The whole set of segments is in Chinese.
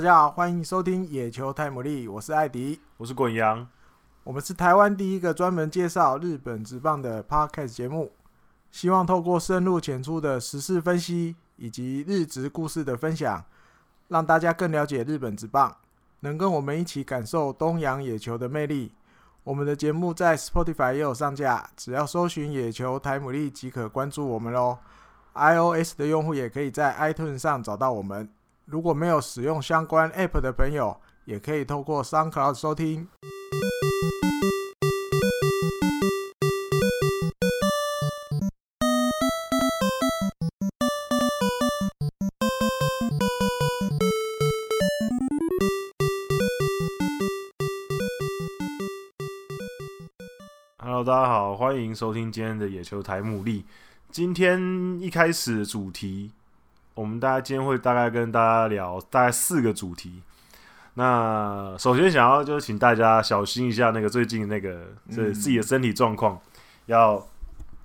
大家好，欢迎收听野球台姆利，我是艾迪，我是滚羊，我们是台湾第一个专门介绍日本职棒的 Podcast 节目，希望透过深入浅出的时事分析以及日职故事的分享，让大家更了解日本职棒，能跟我们一起感受东洋野球的魅力。我们的节目在 Spotify 也有上架，只要搜寻“野球台姆利”即可关注我们喽。iOS 的用户也可以在 iTunes 上找到我们。如果没有使用相关 App 的朋友，也可以透过 SoundCloud 收听。Hello，大家好，欢迎收听今天的野球台姆利。今天一开始主题，我们大家今天会大概跟大家聊大概四个主题。那首先想要就是请大家小心一下那个最近那个这自己的身体状况，要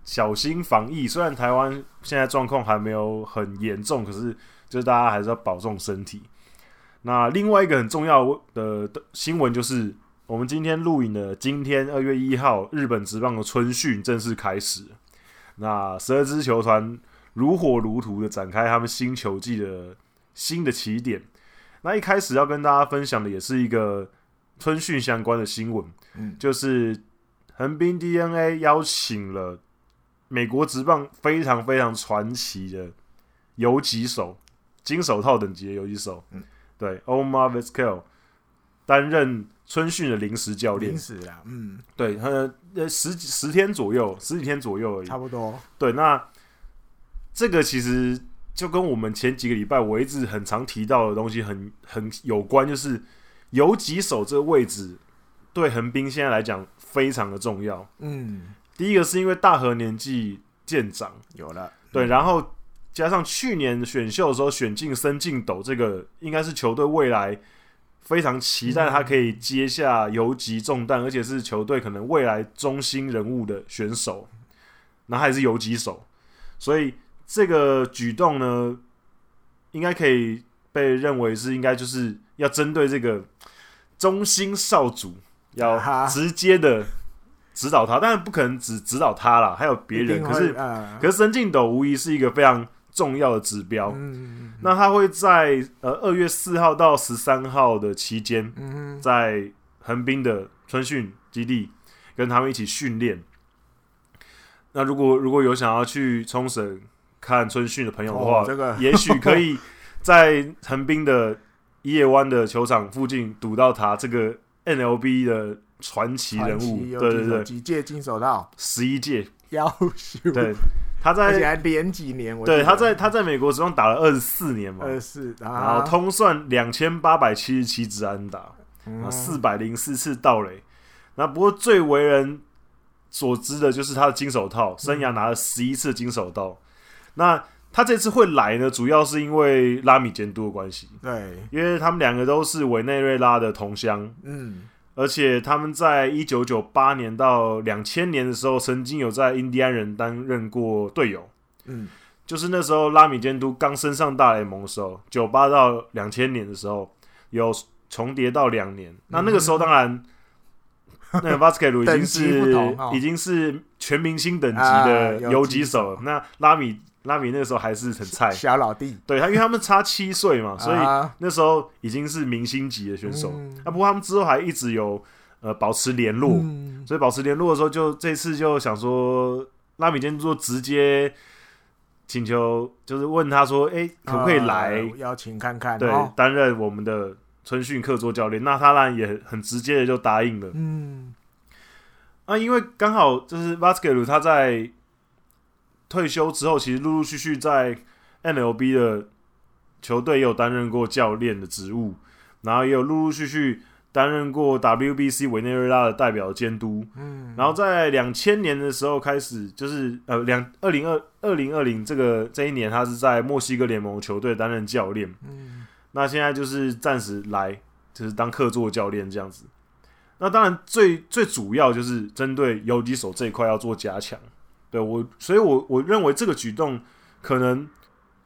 小心防疫。虽然台湾现在状况还没有很严重，可是就是大家还是要保重身体。那另外一个很重要的的新闻就是，我们今天录影的今天二月一号，日本职棒的春训正式开始。那十二支球团如火如荼的展开他们新球季的新的起点。那一开始要跟大家分享的也是一个春训相关的新闻，嗯，就是横滨 DeNA 邀请了美国职棒非常非常传奇的游击手，金手套等级的游击手，嗯，对，Omar Vizquel 担任春训的临时教练，临时啊，嗯，对，呃，十十天左右，十几天左右而已，差不多。对，那这个其实就跟我们前几个礼拜我一直很常提到的东西很很有关，就是游击手这个位置对横滨现在来讲非常的重要。嗯，第一个是因为大和年纪渐长，有了，对，然后加上去年选秀的时候选进森进斗，这个应该是球队未来。非常期待他可以接下游击重担，而且是球队可能未来中心人物的选手，那还是游击手，所以这个举动呢，应该可以被认为是应该就是要针对这个中心少主，要直接的指导他，当然不可能只指导他啦，还有别人，可是可是神进斗无疑是一个非常重要的指标，嗯，那他会在呃二月四号到十三号的期间，嗯，在横滨的春训基地跟他们一起训练。那如果如果有想要去冲绳看春训的朋友的话，这个。也许可以在横滨的伊野湾的球场附近堵到他这个 NLB 的传奇人物，对对对，几届金手套，十一届，夭寿，对。他在而且还连几年，对，他在他在美国职棒打了二十四年嘛，二十四，然后通算两千八百七十七支安打，四百零四次盗垒。那不过最为人所知的就是他的金手套，生涯拿了十一次金手套。那他这次会来呢，主要是因为拉米监督的关系，对，因为他们两个都是委内瑞拉的同乡，嗯。而且他们在一九九八年到两千年的时候，曾经有在印第安人担任过队友。嗯，就是那时候拉米监督刚升上大联盟的时候，九八到两千年的时候有重叠到两年。那那个时候当然，嗯、那个 Vizquel 已经是、哦、已经是全明星等级的游击手了。那拉米。拉米那个时候还是很菜，小老弟。对他，因为他们差七岁嘛，所以那时候已经是明星级的选手。嗯、啊，不过他们之后还一直有呃保持联络，嗯、所以保持联络的时候，就这次就想说，拉米监督直接请求，就是问他说：“哎、欸，可不可以来、呃、邀请看看？对，担、哦、任我们的春训客座教练。”那他当然也很直接的就答应了。嗯，啊，因为刚好就是 Vizquel 他在。退休之后，其实陆陆续续在 NLB 的球队也有担任过教练的职务，然后也有陆陆续续担任过 WBC 委内瑞拉的代表监督。嗯，然后在两千年的时候开始，就是呃两二零二二零二零这个这一年，他是在墨西哥联盟球队担任教练。嗯，那现在就是暂时来，就是当客座教练这样子。那当然最最主要就是针对游击手这一块要做加强。对我，所以我我认为这个举动可能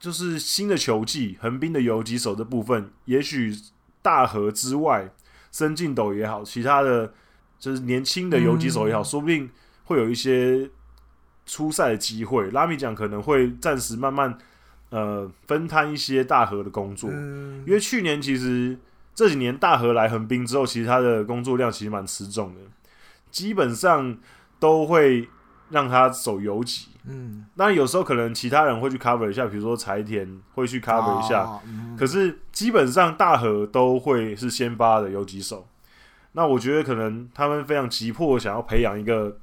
就是新的球技横滨的游击手的部分，也许大河之外，森进斗也好，其他的就是年轻的游击手也好，嗯、说不定会有一些出赛的机会。拉米讲可能会暂时慢慢呃分摊一些大河的工作，嗯、因为去年其实这几年大河来横滨之后，其实他的工作量其实蛮吃重的，基本上都会让他走游击。嗯，那有时候可能其他人会去 cover 一下，比如说柴田会去 cover 一下，哦嗯、可是基本上大和都会是先发的游击手。那我觉得可能他们非常急迫想要培养一个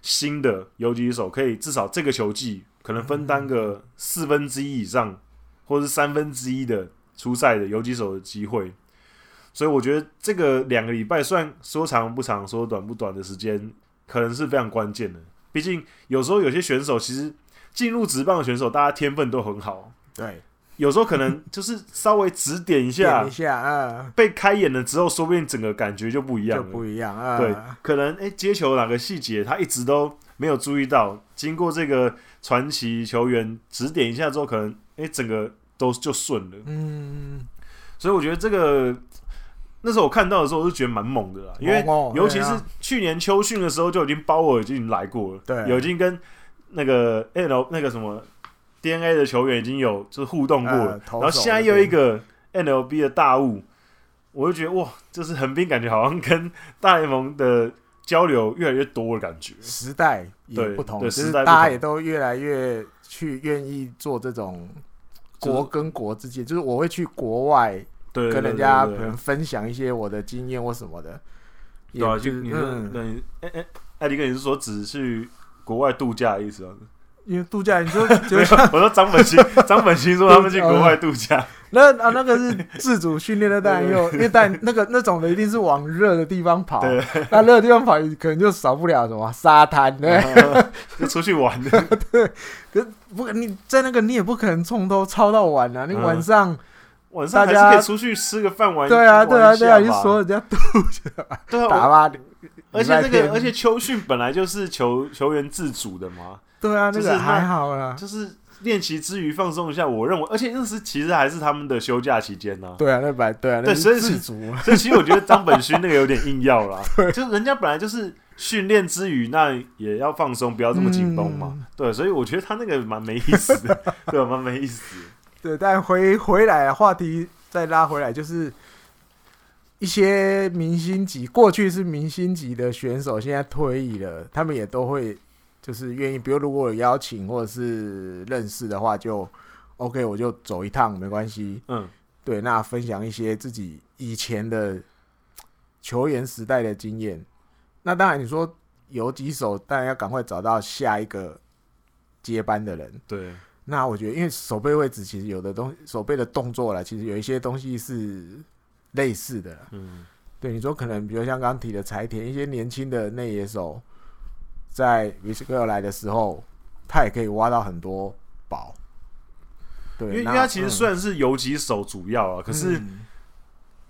新的游击手，可以至少这个球季可能分担个四分之一以上，或是三分之一的出赛的游击手的机会。所以我觉得这个两个礼拜算说长不长，说短不短的时间，可能是非常关键的。毕竟有时候有些选手其实进入职棒的选手，大家天分都很好。对，有时候可能就是稍微指点一下，点一下啊，被开眼了之后，说不定整个感觉就不一样了，不一样啊。对，可能诶、欸，接球哪个细节他一直都没有注意到，经过这个传奇球员指点一下之后，可能诶、欸，整个都就顺了。嗯，所以我觉得这个。那时候我看到的时候，我就觉得蛮猛的啦，因为尤其是去年秋训的时候，就已经包尔已经来过了，对，有已经跟那个 L 那个什么 DNA 的球员已经有就是互动过了，然后现在又一个 NLB 的大物，我就觉得哇，就是横滨感觉好像跟大联盟的交流越来越多的感觉，时代也不同，就是大家也都越来越去愿意做这种国跟国之间，就是我会去国外。对，跟人家可能分享一些我的经验或什么的，对啊，就你说，嗯，哎哎，艾迪哥，你是说只去国外度假的意思吗？因为度假，你说，我说张本兴，张本兴说他们去国外度假，那啊那个是自主训练的，当然有，因为但那个那种的一定是往热的地方跑，那热的地方跑可能就少不了什么沙滩，对，就出去玩。的，对，可不，你在那个你也不可能从头操到晚啊，你晚上。晚上还是可以出去吃个饭玩。对啊，对啊，对啊，你说人家度假，对啊，打吧。而且那个，而且秋训本来就是球球员自主的嘛。对啊，那个还好啦，就是练习之余放松一下。我认为，而且那时其实还是他们的休假期间呢。对啊，那本对啊，对，所以自主。所以其实我觉得张本勋那个有点硬要啦。就是人家本来就是训练之余，那也要放松，不要这么紧绷嘛。对，所以我觉得他那个蛮没意思的，对，蛮没意思。对，但回回来话题再拉回来，就是一些明星级，过去是明星级的选手，现在退役了，他们也都会就是愿意，比如如果有邀请或者是认识的话，就 OK，我就走一趟，没关系。嗯，对，那分享一些自己以前的球员时代的经验。那当然，你说有几手，当然要赶快找到下一个接班的人。对。那我觉得，因为手背位置其实有的东西，守备的动作啦，其实有一些东西是类似的。嗯，对，你说可能，比如像刚刚提的柴田，一些年轻的内野手，在维斯科尔来的时候，他也可以挖到很多宝。对，因为因为他其实虽然是游击手主要啊，嗯、可是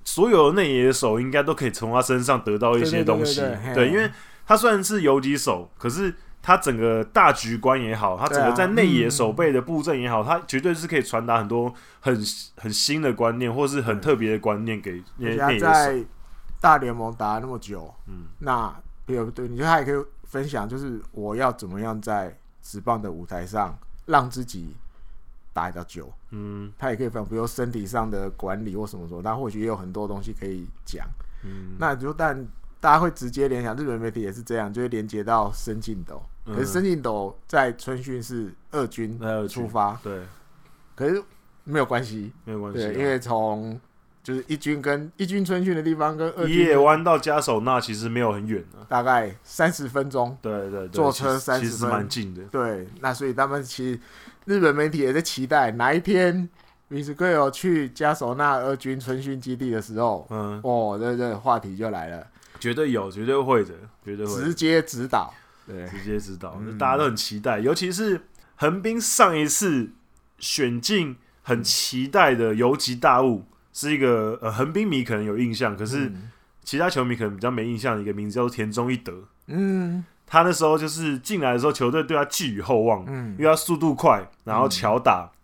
所有的内野手应该都可以从他身上得到一些东西。对，因为他虽然是游击手，可是。他整个大局观也好，他整个在内野守备的布阵也好，他绝对是可以传达很多很很新的观念，或是很特别的观念给内野手。在大联盟打了那么久，嗯，那对不对？你觉得他也可以分享，就是我要怎么样在职棒的舞台上让自己打得久？嗯，他也可以分享，比如身体上的管理或什么什么，他或许也有很多东西可以讲。嗯，那就但大家会直接联想，日本媒体也是这样，就会连接到森进斗。可是申进斗在春训是二军出发，对，可是没有关系，没有关系，对，因为从就是一军跟一军春训的地方跟二军野湾到加手纳其实没有很远啊，大概三十分钟，对对对，坐车三十分。钟，蛮近的，对，那所以他们其实日本媒体也在期待哪一天米斯克尔去加手纳二军春训基地的时候，嗯，哦，这这话题就来了，绝对有，绝对会的，绝对会直接指导。对，直接知道，嗯、大家都很期待，尤其是横滨上一次选进很期待的游击大物，是一个呃横滨迷可能有印象，可是其他球迷可能比较没印象的一个名字叫做田中一德。嗯，他那时候就是进来的时候，球队对他寄予厚望，嗯，因为他速度快，然后巧打，嗯、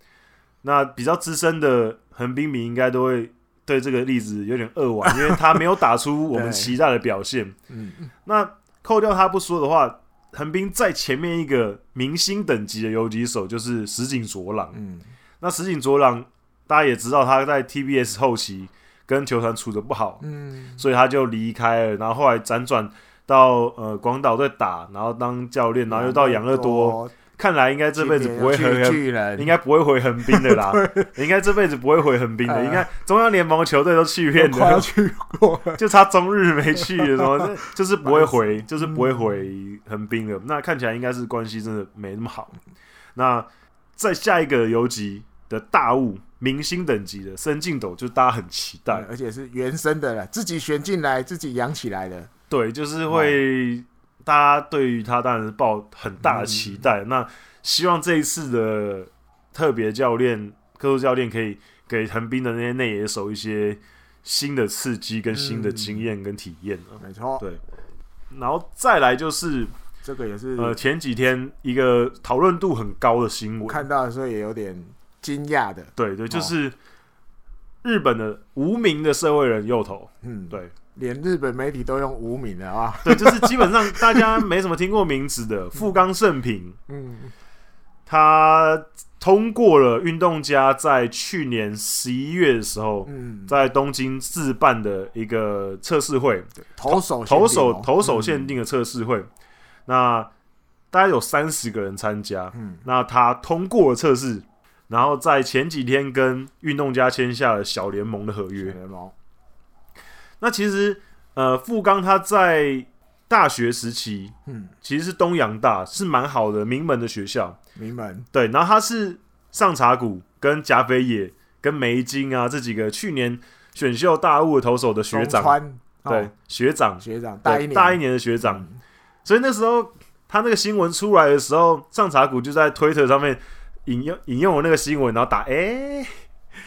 那比较资深的横滨迷应该都会对这个例子有点扼腕，因为他没有打出我们期待的表现。嗯，那扣掉他不说的话，横滨在前面一个明星等级的游击手就是石井卓朗。嗯，那石井卓朗大家也知道他在 TBS 后期跟球团处的不好，嗯，所以他就离开了，然后后来辗转到呃广岛队打，然后当教练，然后又到养乐多。看来应该这辈子不会回，应该不会回横滨的啦。应该这辈子不会回横滨的。应该中央联盟球队都去遍了，去过，就差中日没去了。什么？就是不会回，就是不会回横滨了。那看起来应该是关系真的没那么好。那在下一个游击的大物，明星等级的深进斗，就大家很期待，而且是原生的了，自己选进来，自己养起来的。对，就是会。大家对于他当然是抱很大的期待，嗯、那希望这一次的特别教练、特殊教练可以给横滨的那些内野手一些新的刺激、跟新的经验跟体验、嗯、没错，对。然后再来就是这个也是呃前几天一个讨论度很高的新闻，看到的时候也有点惊讶的。对对，就是日本的无名的社会人右投，嗯，对。连日本媒体都用无名的啊，对，就是基本上大家没什么听过名字的 富冈盛平，嗯，他通过了运动家在去年十一月的时候，嗯，在东京自办的一个测试会，投手投手投手限定的测试会，那大概有三十个人参加，嗯，那他通过了测试，然后在前几天跟运动家签下了小联盟的合约。那其实，呃，富冈他在大学时期，嗯，其实是东洋大，是蛮好的名门的学校。名门对，然后他是上茶谷跟甲斐野跟梅津啊这几个去年选秀大物的投手的学长，哦、对学长。学长大一年。大一年的学长，嗯、所以那时候他那个新闻出来的时候，上茶谷就在推特上面引用引用我那个新闻，然后打哎。欸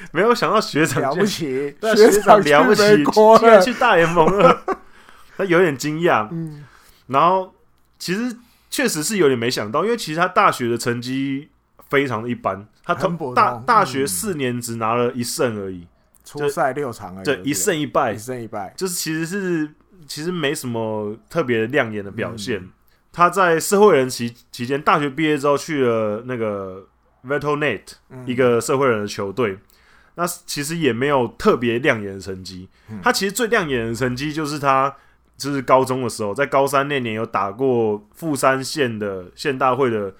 没有想到学长了不起，学长了不起，竟然去大联盟了，他有点惊讶。嗯，然后其实确实是有点没想到，因为其实他大学的成绩非常的一般，他大大学四年只拿了一胜而已，初赛六场而已，对，一胜一败，一胜一败，就是其实是其实没什么特别亮眼的表现。他在社会人期期间，大学毕业之后去了那个 Vettelnet 一个社会人的球队。那其实也没有特别亮眼的成绩，嗯、他其实最亮眼的成绩就是他就是高中的时候，在高三那年有打过富山县的县大会的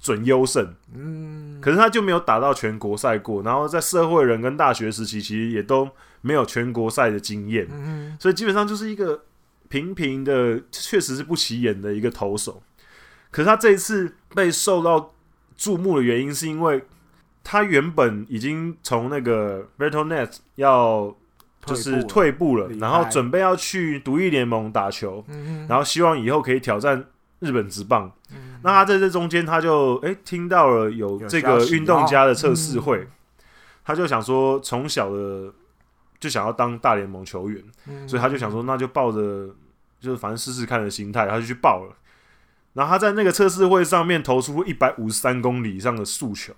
准优胜，嗯，可是他就没有打到全国赛过，然后在社会人跟大学时期其实也都没有全国赛的经验，嗯，所以基本上就是一个平平的，确实是不起眼的一个投手。可是他这一次被受到注目的原因是因为。他原本已经从那个 Veltonet 要就是退步了，然后准备要去独立联盟打球，然后希望以后可以挑战日本职棒。那他在这中间，他就哎听到了有这个运动家的测试会，他就想说从小的就想要当大联盟球员，所以他就想说那就抱着就是反正试试看的心态，他就去报了。然后他在那个测试会上面投出一百五十三公里以上的速球。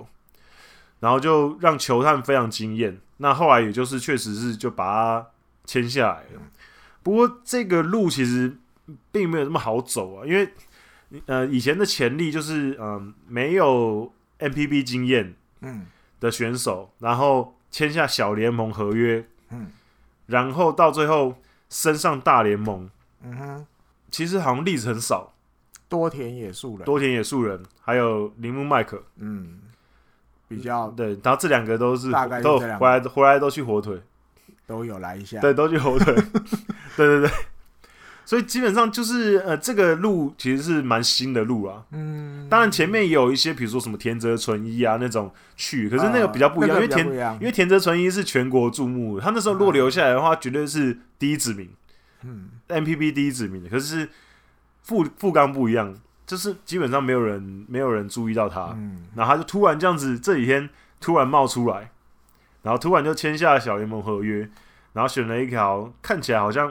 然后就让球探非常惊艳。那后来也就是确实是就把他签下来了。不过这个路其实并没有那么好走啊，因为呃以前的潜力就是嗯、呃、没有 MPB 经验嗯的选手，然后签下小联盟合约嗯，然后到最后升上大联盟嗯哼，其实好像例子很少。多田野树人，多田野树人，还有铃木麦克嗯。比较对，然后这两个都是都回来回来都去火腿，都有来一下，对，都去火腿，对对对，所以基本上就是呃，这个路其实是蛮新的路啊。嗯，当然前面也有一些，比如说什么田泽纯一啊那种去，可是那个比较不一样，因为田因为田泽纯一是全国注目，他那时候如果留下来的话，绝对是第一指名，嗯，MPB 第一指名的。可是富富冈不一样。就是基本上没有人没有人注意到他，嗯，然后他就突然这样子，这几天突然冒出来，然后突然就签下了小联盟合约，然后选了一条看起来好像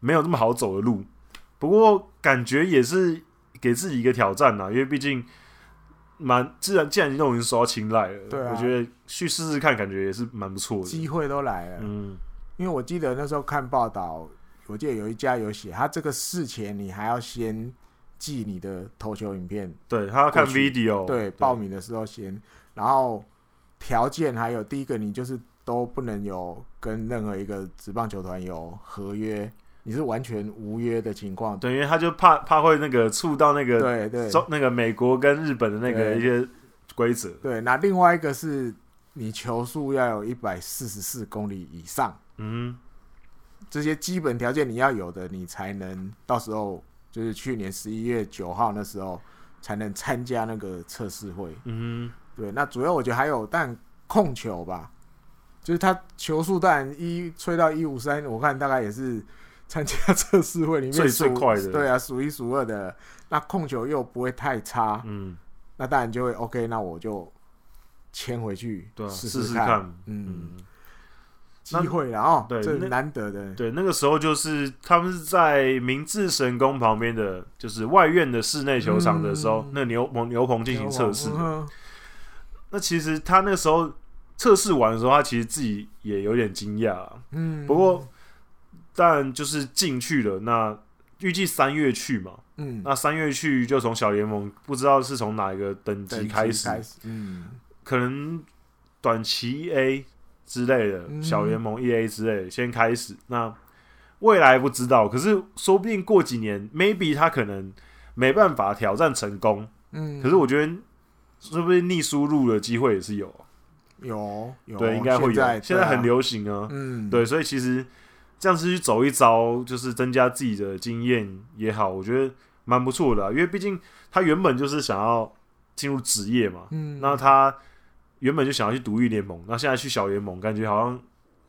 没有那么好走的路，不过感觉也是给自己一个挑战呐，因为毕竟蛮自然，既然都已经受到青睐了，对啊，我觉得去试试看，感觉也是蛮不错的。机会都来了，嗯，因为我记得那时候看报道，我记得有一家有写，他这个事前你还要先寄你的投球影片，对他要看 video，对，报名的时候先，然后条件还有第一个，你就是都不能有跟任何一个职棒球团有合约。你是完全无约的情况，对，因为他就怕怕会那个触到那个对对。那个美国跟日本的那个一些规则。对，那另外一个是你球速要有一百四十四公里以上，嗯，这些基本条件你要有的，你才能到时候就是去年十一月九号那时候才能参加那个测试会。嗯，对，那主要我觉得还有但控球吧，就是他球速当然一吹到一五三，我看大概也是。参加 测试会里面最最快的，对啊，数一数二的。那控球又不会太差，嗯，那当然就会 OK。那我就签回去试试看，看，嗯，机会了哦，对，这难得的。对，那个时候就是他们是在明治神宫旁边的，就是外院的室内球场的时候，嗯、那牛棚牛棚进行测试。嗯、那其实他那个时候测试完的时候，他其实自己也有点惊讶，嗯，不过。但就是进去了，那预计三月去嘛，嗯，那三月去就从小联盟，不知道是从哪一个等级开始，开始嗯，可能短期 A 之类的，嗯、小联盟 EA 之类的先开始。那未来不知道，可是说不定过几年，maybe 他可能没办法挑战成功，嗯，可是我觉得说不定逆输入的机会也是有，有，有对，应该会有，现在，现在很流行啊，嗯，对，所以其实。这样子去走一遭，就是增加自己的经验也好，我觉得蛮不错的啊。因为毕竟他原本就是想要进入职业嘛，嗯，那他原本就想要去独立联盟，那现在去小联盟，感觉好像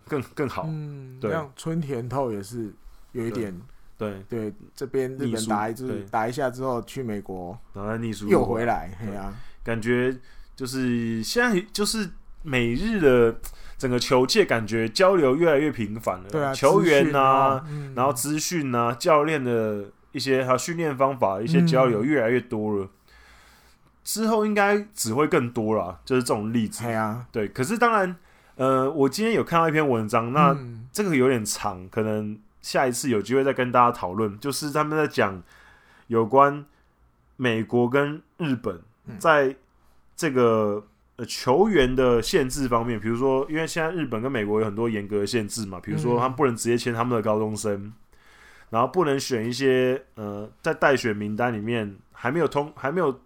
更更好。嗯，对，像春田透也是有一点，对。对，对，这边日本打一支打一下之后去美国，然后再逆输又回来，对。啊，感觉就是现在就是美日的。整个球界感觉交流越来越频繁了，对啊，球员啊，嗯、然后资讯啊，教练的一些还有训练方法，一些交流越来越多了。嗯、之后应该只会更多了，就是这种例子。对啊，对。可是当然，呃，我今天有看到一篇文章，那这个有点长，可能下一次有机会再跟大家讨论。就是他们在讲有关美国跟日本在这个。呃，球员的限制方面，比如说，因为现在日本跟美国有很多严格的限制嘛，比如说他们不能直接签他们的高中生，嗯、然后不能选一些呃，在待选名单里面还没有通、还没有通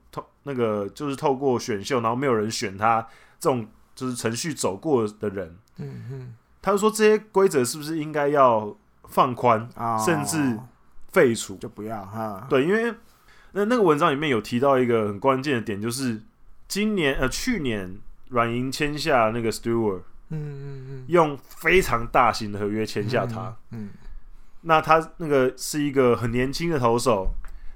那个，就是透过选秀，然后没有人选他这种就是程序走过的人。嗯哼，他就说这些规则是不是应该要放宽，哦、甚至废除？就不要哈。对，因为那那个文章里面有提到一个很关键的点，就是。今年呃，去年软银签下那个 Stewart，嗯嗯嗯，用非常大型的合约签下他，嗯，嗯，那他那个是一个很年轻的投手，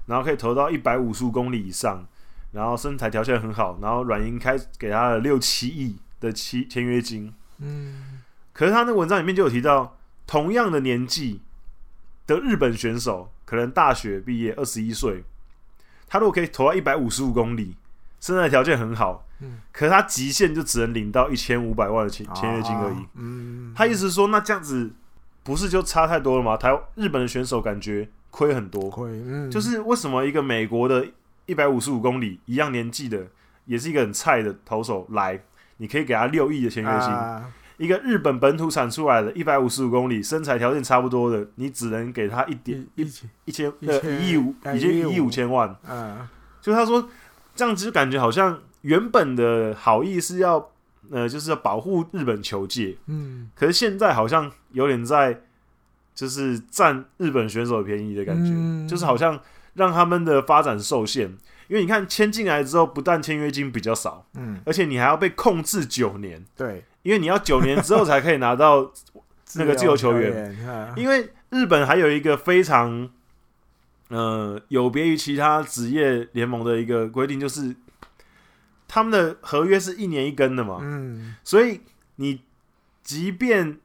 然后可以投到一百五十五公里以上，然后身材条件很好，然后软银开给他了六七亿的签签约金，嗯，可是他那文章里面就有提到，同样的年纪的日本选手，可能大学毕业二十一岁，他如果可以投到一百五十五公里。身材条件很好，嗯，可是他极限就只能领到一千五百万的签签约金而已。啊、嗯，他意思是说，那这样子不是就差太多了吗？台日本的选手感觉亏很多，亏，嗯，就是为什么一个美国的一百五十五公里一样年纪的，也是一个很菜的投手来，你可以给他六亿的签约金。啊、一个日本本土产出来的一百五十五公里，身材条件差不多的，你只能给他一点一千一千呃一亿五，已经一亿五千万。嗯，就他说。这样子就感觉好像原本的好意是要，呃，就是要保护日本球界，嗯，可是现在好像有点在，就是占日本选手便宜的感觉，嗯、就是好像让他们的发展受限，因为你看签进来之后，不但签约金比较少，嗯，而且你还要被控制九年，对，因为你要九年之后才可以拿到那个自由球员，因为日本还有一个非常。呃，有别于其他职业联盟的一个规定，就是他们的合约是一年一根的嘛。嗯，所以你即便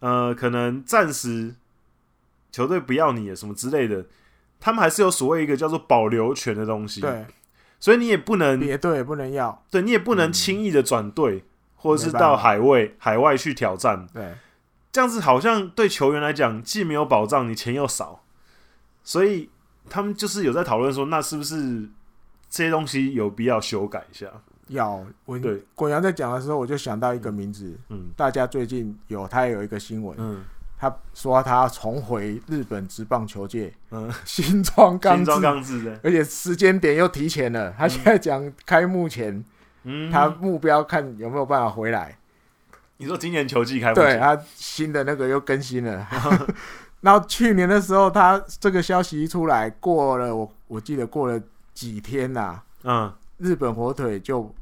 呃，可能暂时球队不要你什么之类的，他们还是有所谓一个叫做保留权的东西。对，所以你也不能别队也不能要，对你也不能轻易的转队，或者是到海外海外去挑战。对，这样子好像对球员来讲既没有保障，你钱又少，所以他们就是有在讨论说，那是不是这些东西有必要修改一下？要我对。滚阳在讲的时候，我就想到一个名字，嗯，大家最近有他也有一个新闻，嗯。他说他要重回日本职棒球界，嗯，新装刚新庄刚志的，而且时间点又提前了。他现在讲开幕前，嗯，他目标看有没有办法回来。你说今年球季开幕，对，他新的那个又更新了。然后去年的时候，他这个消息一出来，过了我我记得过了几天呐、啊，嗯，日本火腿就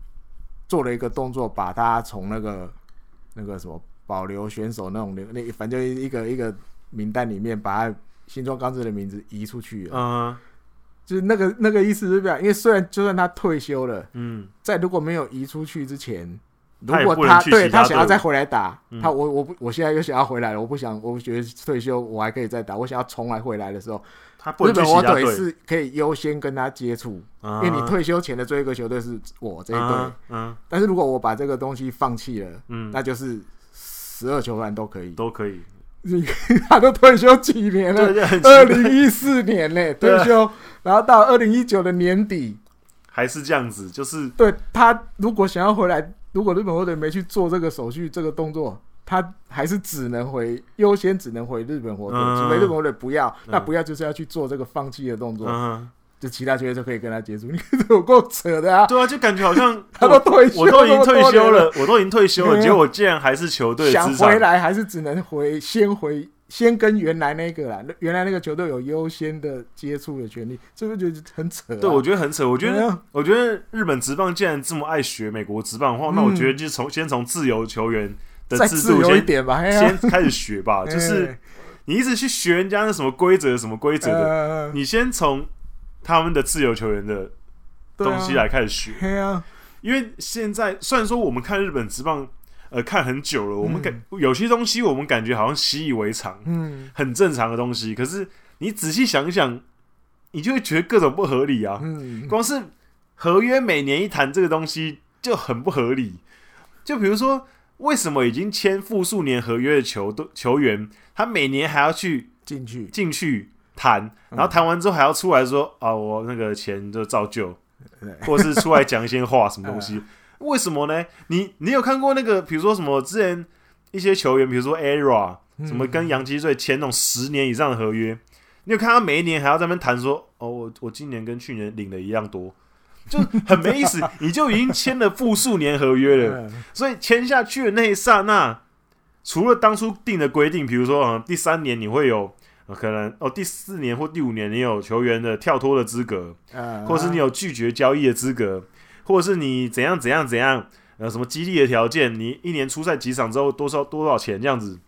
做了一个动作，把他从那个那个什么。保留选手那种那反正一个一个名单里面，把他新庄刚志的名字移出去了。嗯，就是那个那个意思是这样，因为虽然就算他退休了，嗯，在如果没有移出去之前，如果他，他对他想要再回来打，嗯、他我我不我现在又想要回来了，我不想，我觉得退休我还可以再打，我想要重来回来的时候，他日本火腿是可以优先跟他接触，因为你退休前的最后一个球队是我这一队，嗯，但是如果我把这个东西放弃了，嗯，那就是。十二球员都可以，都可以。你 他都退休几年了？二零一四年呢、欸、退休，然后到二零一九的年底还是这样子，就是对他如果想要回来，如果日本火腿没去做这个手续、这个动作，他还是只能回优先，只能回日本火腿，除、嗯、非日本火腿不要，那不要就是要去做这个放弃的动作。嗯就其他球员就可以跟他接触，你 有够扯的啊！对啊，就感觉好像 他都退休，我都已经退休了，我都已经退休了，结果竟然还是球队想回来，还是只能回先回先跟原来那个啦，原来那个球队有优先的接触的权利，是不是觉得很扯？对，我觉得很扯。我觉得，我觉得日本职棒既然这么爱学美国职棒的话，那我觉得就从先从自由球员的制度先点吧先开始学吧。就是你一直去学人家那什么规则，什么规则的，你先从。他们的自由球员的东西来开始学，因为现在虽然说我们看日本职棒，呃，看很久了，我们感、嗯、有些东西我们感觉好像习以为常，嗯，很正常的东西。可是你仔细想一想，你就会觉得各种不合理啊。嗯，光是合约每年一谈这个东西就很不合理。就比如说，为什么已经签复数年合约的球球员，他每年还要去进去进去？谈，然后谈完之后还要出来说啊，我那个钱就照旧，或是出来讲一些话，什么东西？为什么呢？你你有看过那个，比如说什么之前一些球员，比如说 ERA，什么跟洋基队签那种十年以上的合约，你有看他每一年还要在那边谈说，哦，我我今年跟去年领的一样多，就很没意思。你就已经签了复数年合约了，所以签下去的那一刹那，除了当初定的规定，比如说啊，第三年你会有。可能哦，第四年或第五年，你有球员的跳脱的资格，呃、或是你有拒绝交易的资格，或者是你怎样怎样怎样，呃，什么激励的条件，你一年出赛几场之后多少多少钱这样子。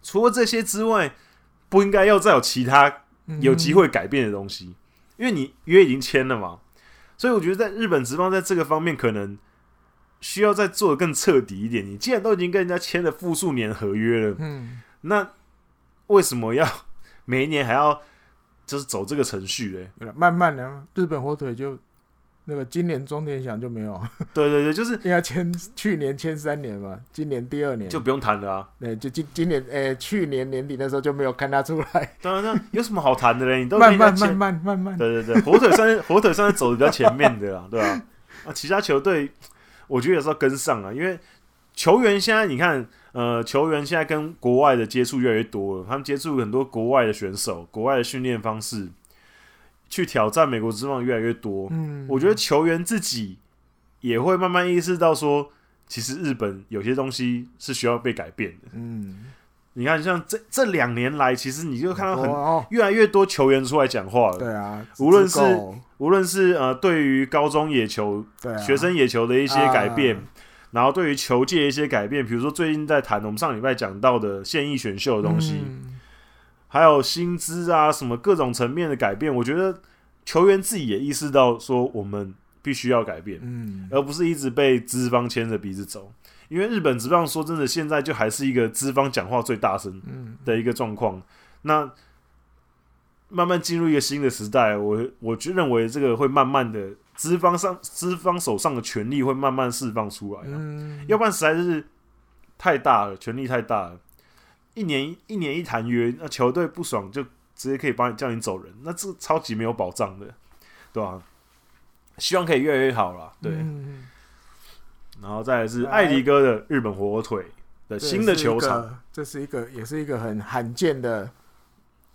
除了这些之外，不应该要再有其他有机会改变的东西，嗯、因为你约已经签了嘛。所以我觉得在日本职棒在这个方面可能需要再做的更彻底一点。你既然都已经跟人家签了复数年合约了，嗯，那。为什么要每一年还要就是走这个程序嘞？慢慢的，日本火腿就那个今年中田翔就没有。对对对，就是 应该签去年签三年嘛，今年第二年就不用谈了啊。对，就今今年诶、欸，去年年底的时候就没有看他出来。当然，那有什么好谈的嘞？你都慢慢慢慢慢慢。对对对，火腿算是火腿算是走的比较前面的啦，对吧、啊？啊，其他球队我觉得有时候跟上啊，因为球员现在你看。呃，球员现在跟国外的接触越来越多了，他们接触很多国外的选手，国外的训练方式，去挑战美国之棒越来越多。嗯，我觉得球员自己也会慢慢意识到说，其实日本有些东西是需要被改变的。嗯，你看，像这这两年来，其实你就看到很越来越多球员出来讲话了。对啊，无论是无论是呃，对于高中野球、学生野球的一些改变。然后对于球界一些改变，比如说最近在谈我们上礼拜讲到的现役选秀的东西，嗯、还有薪资啊什么各种层面的改变，我觉得球员自己也意识到说我们必须要改变，嗯、而不是一直被资方牵着鼻子走。因为日本职棒说真的，现在就还是一个资方讲话最大声的一个状况。嗯、那慢慢进入一个新的时代，我我就认为这个会慢慢的资方上资方手上的权力会慢慢释放出来，嗯，要不然实在是太大了，权力太大了。一年一年一谈约，那球队不爽就直接可以帮你叫你走人，那这超级没有保障的，对吧？希望可以越来越好了，对。嗯、然后再来是艾迪哥的日本火腿的新的球场，这是一个，也是一个很罕见的，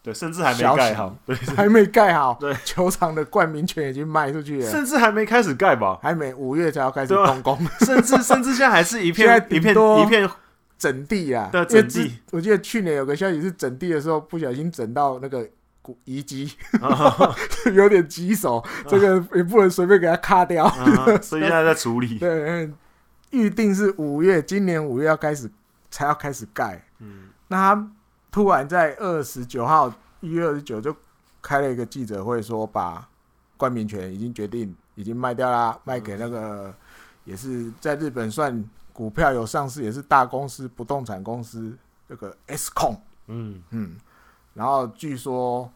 对，甚至还没盖好，对，还没盖好，对，球场的冠名权已经卖出去了，甚至还没开始盖吧，还没五月才要开始动工，甚至甚至现在还是一片 一片一片。整地啊，对，整地。我记得去年有个消息是整地的时候不小心整到那个古遗迹，有点棘手，这个也不能随便给它卡掉，所以现在在处理。对，预定是五月，今年五月要开始才要开始盖。嗯，那他突然在二十九号，一月二十九就开了一个记者会，说把冠名权已经决定，已经卖掉啦，卖给那个也是在日本算。股票有上市，也是大公司，不动产公司，这个 S 控，嗯嗯，然后据说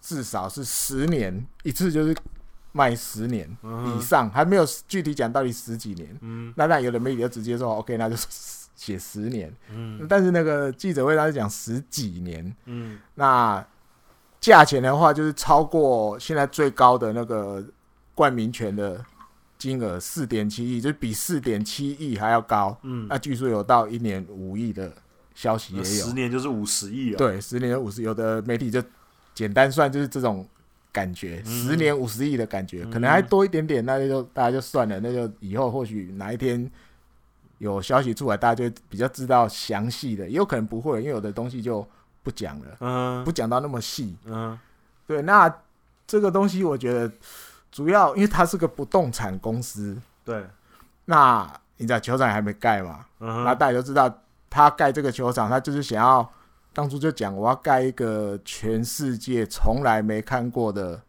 至少是十年一次，就是卖十年以上，还没有具体讲到底十几年。嗯，那那有的媒体就直接说 OK，那就写十年。嗯，但是那个记者会他是讲十几年。嗯，那价钱的话，就是超过现在最高的那个冠名权的。金额四点七亿，就是比四点七亿还要高。嗯，那据说有到一年五亿的消息也有。十年就是五十亿啊。对，十年就五十，有的媒体就简单算就是这种感觉，嗯、十年五十亿的感觉，可能还多一点点，那就大家就算了，那就以后或许哪一天有消息出来，大家就比较知道详细的，也有可能不会，因为有的东西就不讲了，嗯，不讲到那么细，嗯，对，那这个东西我觉得。主要因为它是个不动产公司，对。那你知道球场还没盖嘛？嗯。那大家都知道，他盖这个球场，他就是想要当初就讲，我要盖一个全世界从来没看过的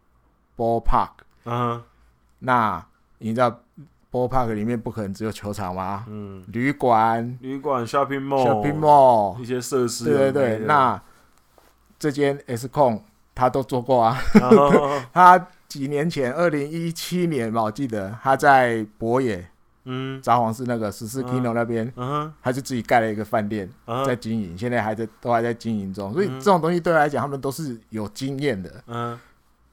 ballpark。嗯。那你知道 ballpark 里面不可能只有球场吗？嗯。旅馆、旅馆、shopping mall、shopping mall 一些设施。对对对。那这间 S 控他都做过啊。他。几年前，二零一七年吧，我记得他在博野，嗯，札幌市那个十四 Kino 那边，嗯，他就自己盖了一个饭店，在经营，现在还在都还在经营中。所以这种东西对他来讲，他们都是有经验的，嗯，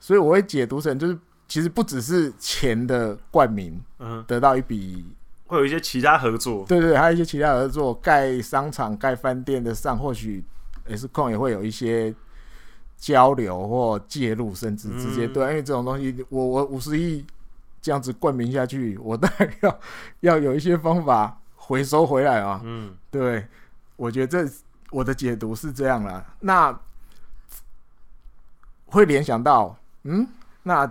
所以我会解读成就是，其实不只是钱的冠名，嗯，得到一笔，会有一些其他合作，对对，还有一些其他合作，盖商场、盖饭店的上，或许 S 控也会有一些。交流或介入，甚至直接对，因为这种东西，我我五十亿这样子冠名下去，我当然要 要有一些方法回收回来啊。嗯，对，我觉得这我的解读是这样了。那会联想到，嗯，那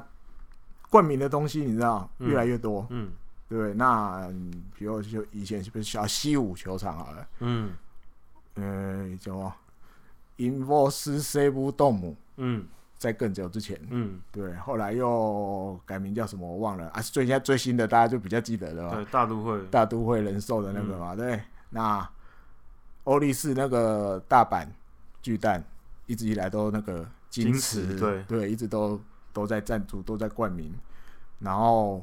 冠名的东西你知道越来越多，嗯，对。那比如就以前是不是小西武球场好了，嗯，呃，叫什么？因沃斯塞布动姆，嗯，在更久之前，嗯，对，后来又改名叫什么我忘了。啊，最现在最新的大家就比较记得了吧？对，大都会，大都会人寿的那个嘛，嗯、对，那欧力士那个大阪巨蛋一直以来都那个金池，对。对，一直都都在赞助，都在冠名，然后。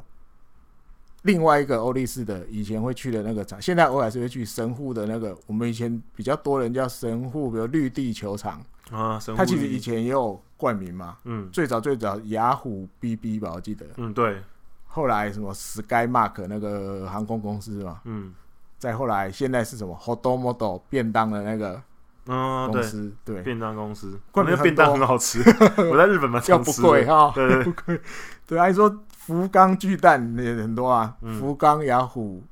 另外一个欧力士的以前会去的那个场，现在偶尔是会去神户的那个。我们以前比较多人叫神户，比如绿地球场啊。神户。他其实以前也有冠名嘛。嗯。最早最早雅虎 BB 吧，我记得。嗯，对。后来什么 Skymark 那个航空公司嘛。嗯。再后来，现在是什么 Hotomoto 便当的那个公司，对。便当公司。冠名便当很好吃，我在日本嘛，叫不贵哈。对对。不贵。对，还说。福冈巨蛋也很多啊，嗯、福冈雅虎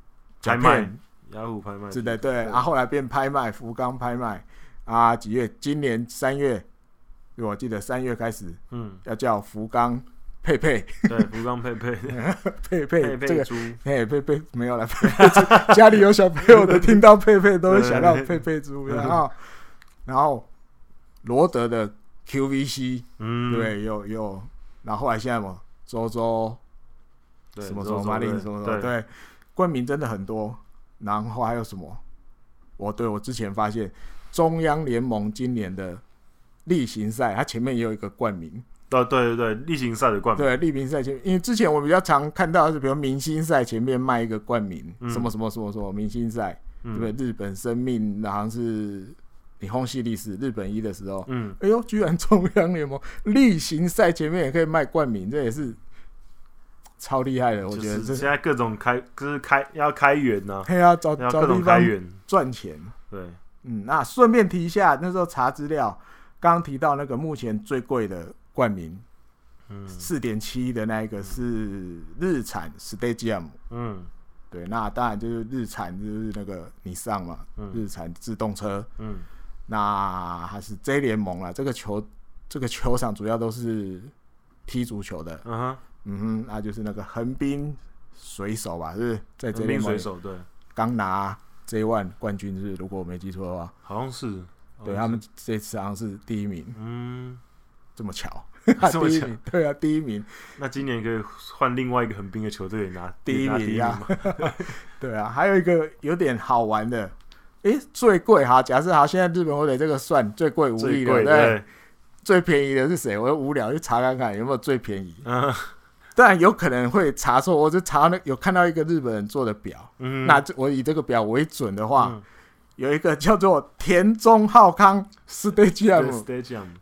拍卖，雅虎拍卖，是的，对，啊，后来变拍卖，福冈拍卖，啊，几月？今年三月，我记得三月开始，嗯，要叫福冈佩佩，对，福冈佩佩，佩佩，这个，哎，佩佩没有了，佩佩家里有小朋友的，听到佩佩都会想到佩佩猪，然后，然后罗德的 QVC，嗯，对，有有，然后后来现在嘛，周周。什么什么马林什么什么对，冠名真的很多，然后还有什么？我对我之前发现中央联盟今年的例行赛，它前面也有一个冠名，对对对对，例行赛的冠名。对，例行赛前，因为之前我比较常看到的是，比如明星赛前面卖一个冠名，嗯、什么什么什么什么明星赛，嗯、对不对？日本生命好像是日本系历史日本一的时候，嗯，哎呦，居然中央联盟例行赛前面也可以卖冠名，这也是超厉害的，我觉得。现在各种开就是开要开源呐、啊，可以要找找地方赚钱。对，嗯，那顺便提一下，那时候查资料，刚刚提到那个目前最贵的。冠名，嗯，四点七的那一个是日产 Stadium，嗯，对，那当然就是日产就是那个你上嘛，嗯、日产自动车，嗯，那还是 J 联盟了，这个球这个球场主要都是踢足球的，嗯哼，嗯哼，那就是那个横滨水手吧，是在 J 联盟水手对，刚拿 J One 冠军是，如果我没记错的话，好像是，对他们这次好像是第一名，嗯。这么巧，这么巧，对啊，第一名。那今年可以换另外一个横滨的球队拿第一名。啊？对啊，还有一个有点好玩的，诶，最贵哈，假设哈，现在日本火腿这个算最贵五亿的，对，最便宜的是谁？我就无聊就查看看有没有最便宜。嗯，当然有可能会查错，我就查那有看到一个日本人做的表，嗯，那我以这个表为准的话。有一个叫做田中浩康 Stadium，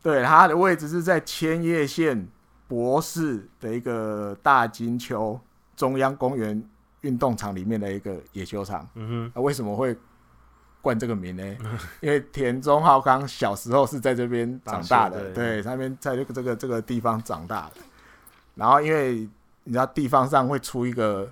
对，它的位置是在千叶县博士的一个大金丘中央公园运动场里面的一个野球场。嗯哼，那为什么会冠这个名呢？因为田中浩康小时候是在这边长大的，对，那边在这个这个这个地方长大的。然后因为你知道地方上会出一个。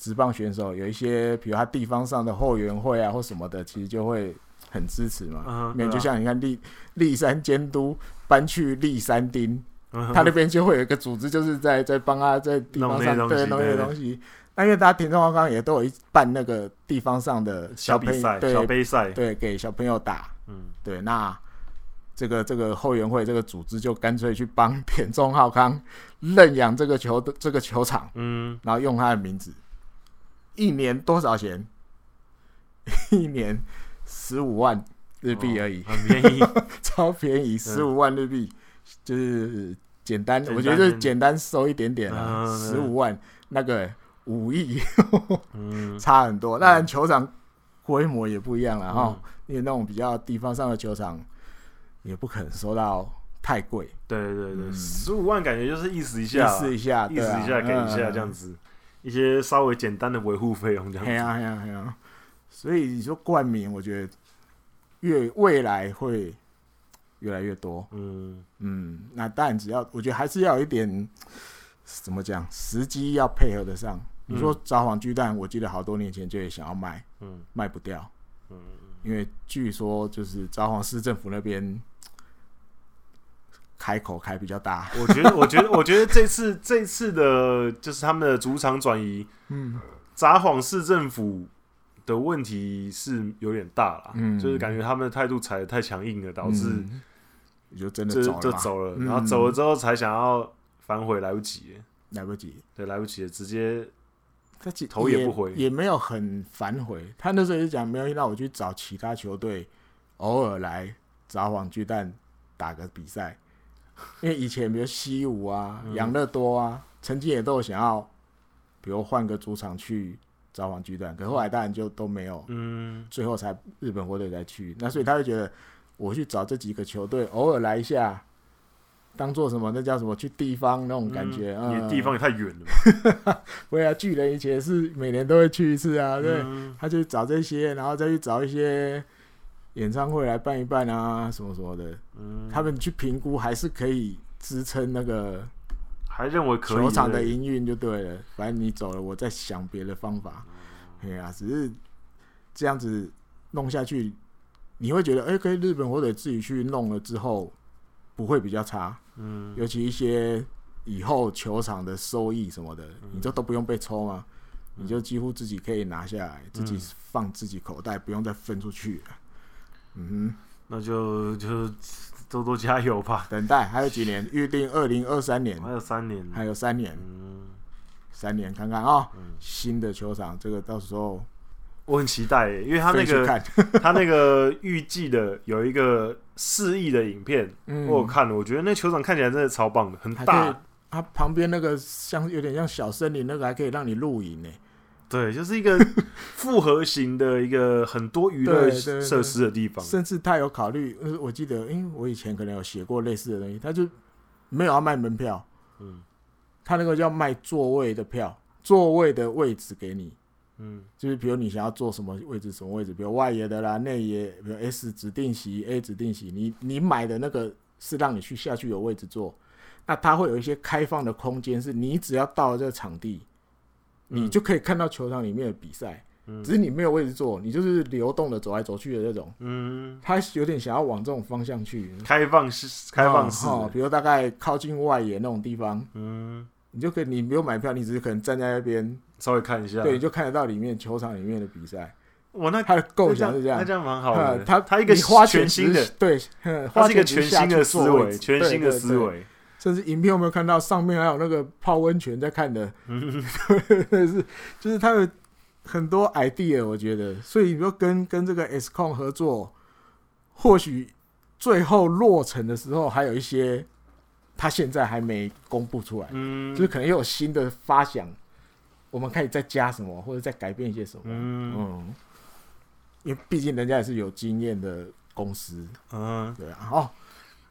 职棒选手有一些，比如他地方上的后援会啊，或什么的，其实就会很支持嘛。没有，就像你看，立立山监督搬去立山町，他那边就会有一个组织，就是在在帮他在地方上对弄些东西。那因为大家田中浩康也都有一办那个地方上的小比赛、小杯赛，对，给小朋友打。嗯，对，那这个这个后援会这个组织就干脆去帮田中浩康认养这个球的这个球场，嗯，然后用他的名字。一年多少钱？一年十五万日币而已，哦，很便宜，超便宜，十五万日币，就是简单，我觉得简单收一点点啊，十五万那个五亿，差很多。当然球场规模也不一样了哈，因为那种比较地方上的球场也不可能收到太贵。对对对，十五万感觉就是意思一下，意思一下，意思一下给一下这样子。一些稍微简单的维护费用这样子，嘿呀嘿呀嘿呀，所以你说冠名，我觉得越未来会越来越多。嗯嗯，那当然只要我觉得还是要有一点怎么讲，时机要配合得上。嗯、你说札幌巨蛋，我记得好多年前就也想要卖，嗯，卖不掉，嗯，因为据说就是札幌市政府那边。开口开比较大，我觉得，我觉得，我觉得这次这次的，就是他们的主场转移，嗯，札幌市政府的问题是有点大了，嗯，就是感觉他们的态度踩得太强硬了，导致就真的就就走了，然后走了之后才想要反悔，来不及，来不及，对，来不及了，直接他头也不回，也没有很反悔，他那时候就讲没有让我去找其他球队，偶尔来札幌巨蛋打个比赛。因为以前比如西武啊、养乐多啊，曾经也都有想要，比如换个主场去札幌巨蛋，可后来当然就都没有，嗯，最后才日本火腿才去。那所以他就觉得，我去找这几个球队，偶尔来一下，当做什么？那叫什么？去地方那种感觉啊？地方也太远了吧？对啊，巨人以前是每年都会去一次啊，对，他就找这些，然后再去找一些。演唱会来办一办啊，什么什么的，嗯，他们去评估还是可以支撑那个，还认为可以球场的营运就对了。反正你走了，我再想别的方法。对啊，只是这样子弄下去，你会觉得，哎，可以日本或者自己去弄了之后，不会比较差。嗯，尤其一些以后球场的收益什么的，你就都不用被抽吗，你就几乎自己可以拿下来，自己放自己口袋，不用再分出去。嗯哼，那就就多多加油吧。等待还有几年？预定二零二三年，还有三年，还有三年，嗯，三年看看啊。嗯，新的球场，这个到时候我很期待，因为他那个 他那个预计的有一个四亿的影片，嗯、我有看了，我觉得那球场看起来真的超棒的，很大。它旁边那个像有点像小森林，那个还可以让你露营呢。对，就是一个 复合型的一个很多娱乐设施的地方。甚至他有考虑，我记得，因为我以前可能有写过类似的东西，他就没有要卖门票，嗯，他那个叫卖座位的票，座位的位置给你，嗯，就是比如你想要坐什么位置，什么位置，比如外野的啦，内野，比如 S 指定席、A 指定席，你你买的那个是让你去下去有位置坐，那它会有一些开放的空间，是你只要到了这个场地。你就可以看到球场里面的比赛，嗯、只是你没有位置坐，你就是流动的走来走去的那种。嗯，他有点想要往这种方向去，开放式，开放式、哦哦，比如大概靠近外野那种地方。嗯，你就可以，你没有买票，你只是可能站在那边稍微看一下，对，你就看得到里面球场里面的比赛。哇，那他的构想是这样，那这样蛮好的。他他一个花全新的，对，他是一个全新的思维，全新的思维。甚至影片有没有看到上面还有那个泡温泉在看的？是，就是他有很多 idea，我觉得，所以你说跟跟这个 S 控合作，或许最后落成的时候，还有一些他现在还没公布出来，嗯，就是可能又有新的发想，我们可以再加什么，或者再改变一些什么，嗯，嗯，因为毕竟人家也是有经验的公司，嗯，对啊，哦，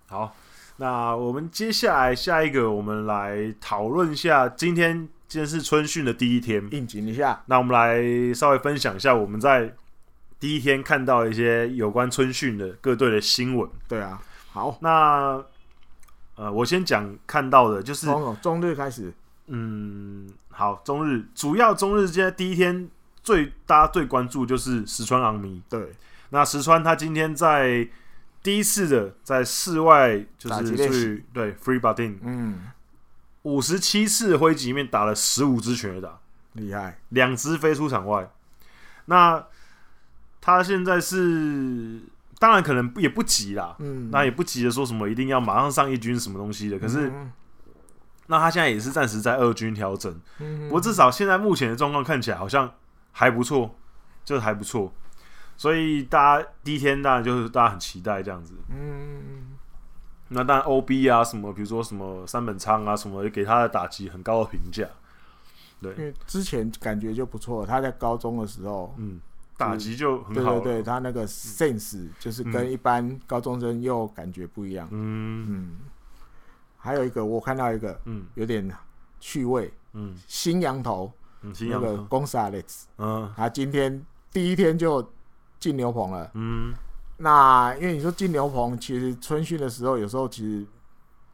好。那我们接下来下一个，我们来讨论一下今天，今天是春训的第一天，应景一下。那我们来稍微分享一下我们在第一天看到一些有关春训的各队的新闻。对啊，好，那呃，我先讲看到的，就是从中日开始。嗯，好，中日主要中日今天第一天最大家最关注就是石川昂弥。对，那石川他今天在。第一次的在室外就是去对 free batting，嗯，五十七次挥击里面打了十五支全垒打，厉害，两支飞出场外。那他现在是当然可能也不急啦，嗯，那也不急着说什么一定要马上上一军什么东西的。可是，嗯、那他现在也是暂时在二军调整，嗯，不过至少现在目前的状况看起来好像还不错，就是还不错。所以大家第一天当然就是大家很期待这样子，嗯，那当然 OB 啊什么，比如说什么三本仓啊什么，给他的打击很高的评价，对，因为之前感觉就不错，他在高中的时候，嗯，打击就很好，对对对，他那个 sense 就是跟一般高中生又感觉不一样，嗯嗯，还有一个我看到一个，嗯，有点趣味，嗯，新洋投，那个 Gonzalez，嗯，他今天第一天就。进牛棚了，嗯，那因为你说进牛棚，其实春训的时候，有时候其实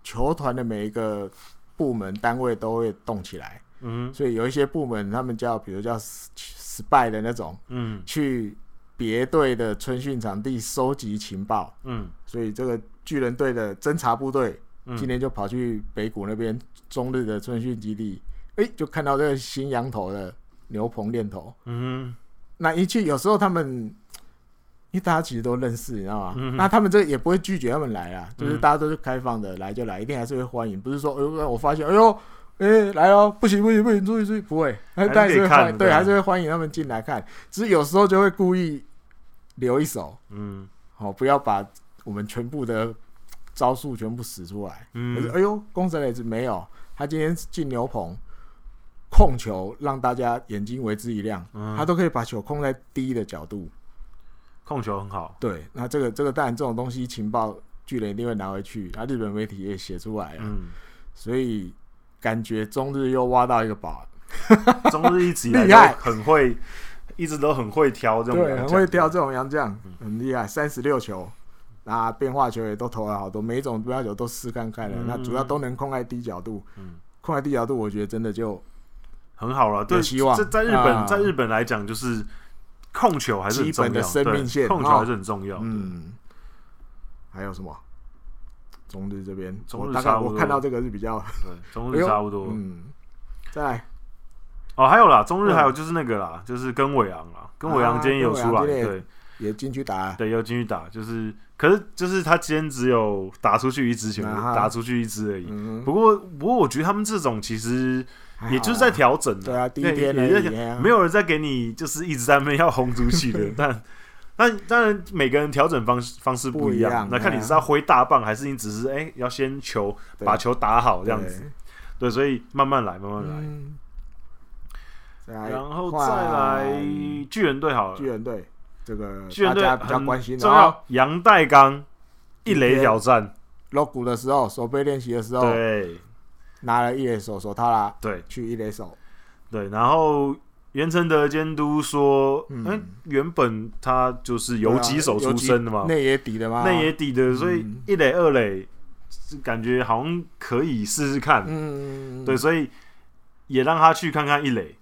球团的每一个部门单位都会动起来，嗯，所以有一些部门他们叫，比如叫 spy 的那种，嗯，去别队的春训场地收集情报，嗯，所以这个巨人队的侦察部队今天就跑去北谷那边中日的春训基地，哎，就看到这个新羊头的牛棚练头，嗯，那一去有时候他们。因为大家其实都认识，你知道吗？嗯、那他们这也不会拒绝他们来啊，就是大家都是开放的，来就来，一定还是会欢迎。不是说，哎呦，我发现，哎呦，哎、欸，来哦，不行不行不行，注意注意，不会，还是会欢迎，对，还是会欢迎他们进来看。只是有时候就会故意留一手，嗯，好，不要把我们全部的招数全部使出来。嗯，可是哎呦，攻城垒子没有，他今天进牛棚控球，让大家眼睛为之一亮，嗯、他都可以把球控在低的角度。控球很好，对，那这个这个当然这种东西情报巨人一定会拿回去，啊日本媒体也写出来了，嗯，所以感觉中日又挖到一个宝，中日一直以来 都很会，一直都很会挑这种，对，很会挑这种洋将，很厉害，三十六球，那变化球也都投了好多，每一种变化球都试看看了，那主要都能控在低角度，嗯，控在低角度，我觉得真的就很好了，对，希望这在日本在日本来讲就是。控球还是很重要，基本的生命线，控球还是很重要。嗯，还有什么？中日这边，中日差不多。我看到这个是比较对，中日 差不多。嗯，再来哦，还有啦，中日还有就是那个啦，就是跟伟昂啦，跟伟昂今天有出来，对，也进去打，对，要进去打，就是，可是就是他今天只有打出去一支球，打出去一支而已。不过，不过我觉得他们这种其实也就是在调整的。对啊，第一天也在没有人在给你就是一直在那边要轰出去的。但但当然每个人调整方方式不一样，那看你是要挥大棒还是你只是哎要先球把球打好这样子。对，所以慢慢来，慢慢来。然后再来巨人队好了，巨人队这个巨人队比较关心的杨代刚一垒挑战。搂鼓的时候，手背练习的时候，对，拿了一垒手手套啦，对，去一垒手，对，然后袁成德监督说，嗯，原本他就是游击手出身的嘛，内野底的嘛，内野底的，所以一垒二垒感觉好像可以试试看，嗯，对，所以也让他去看看一垒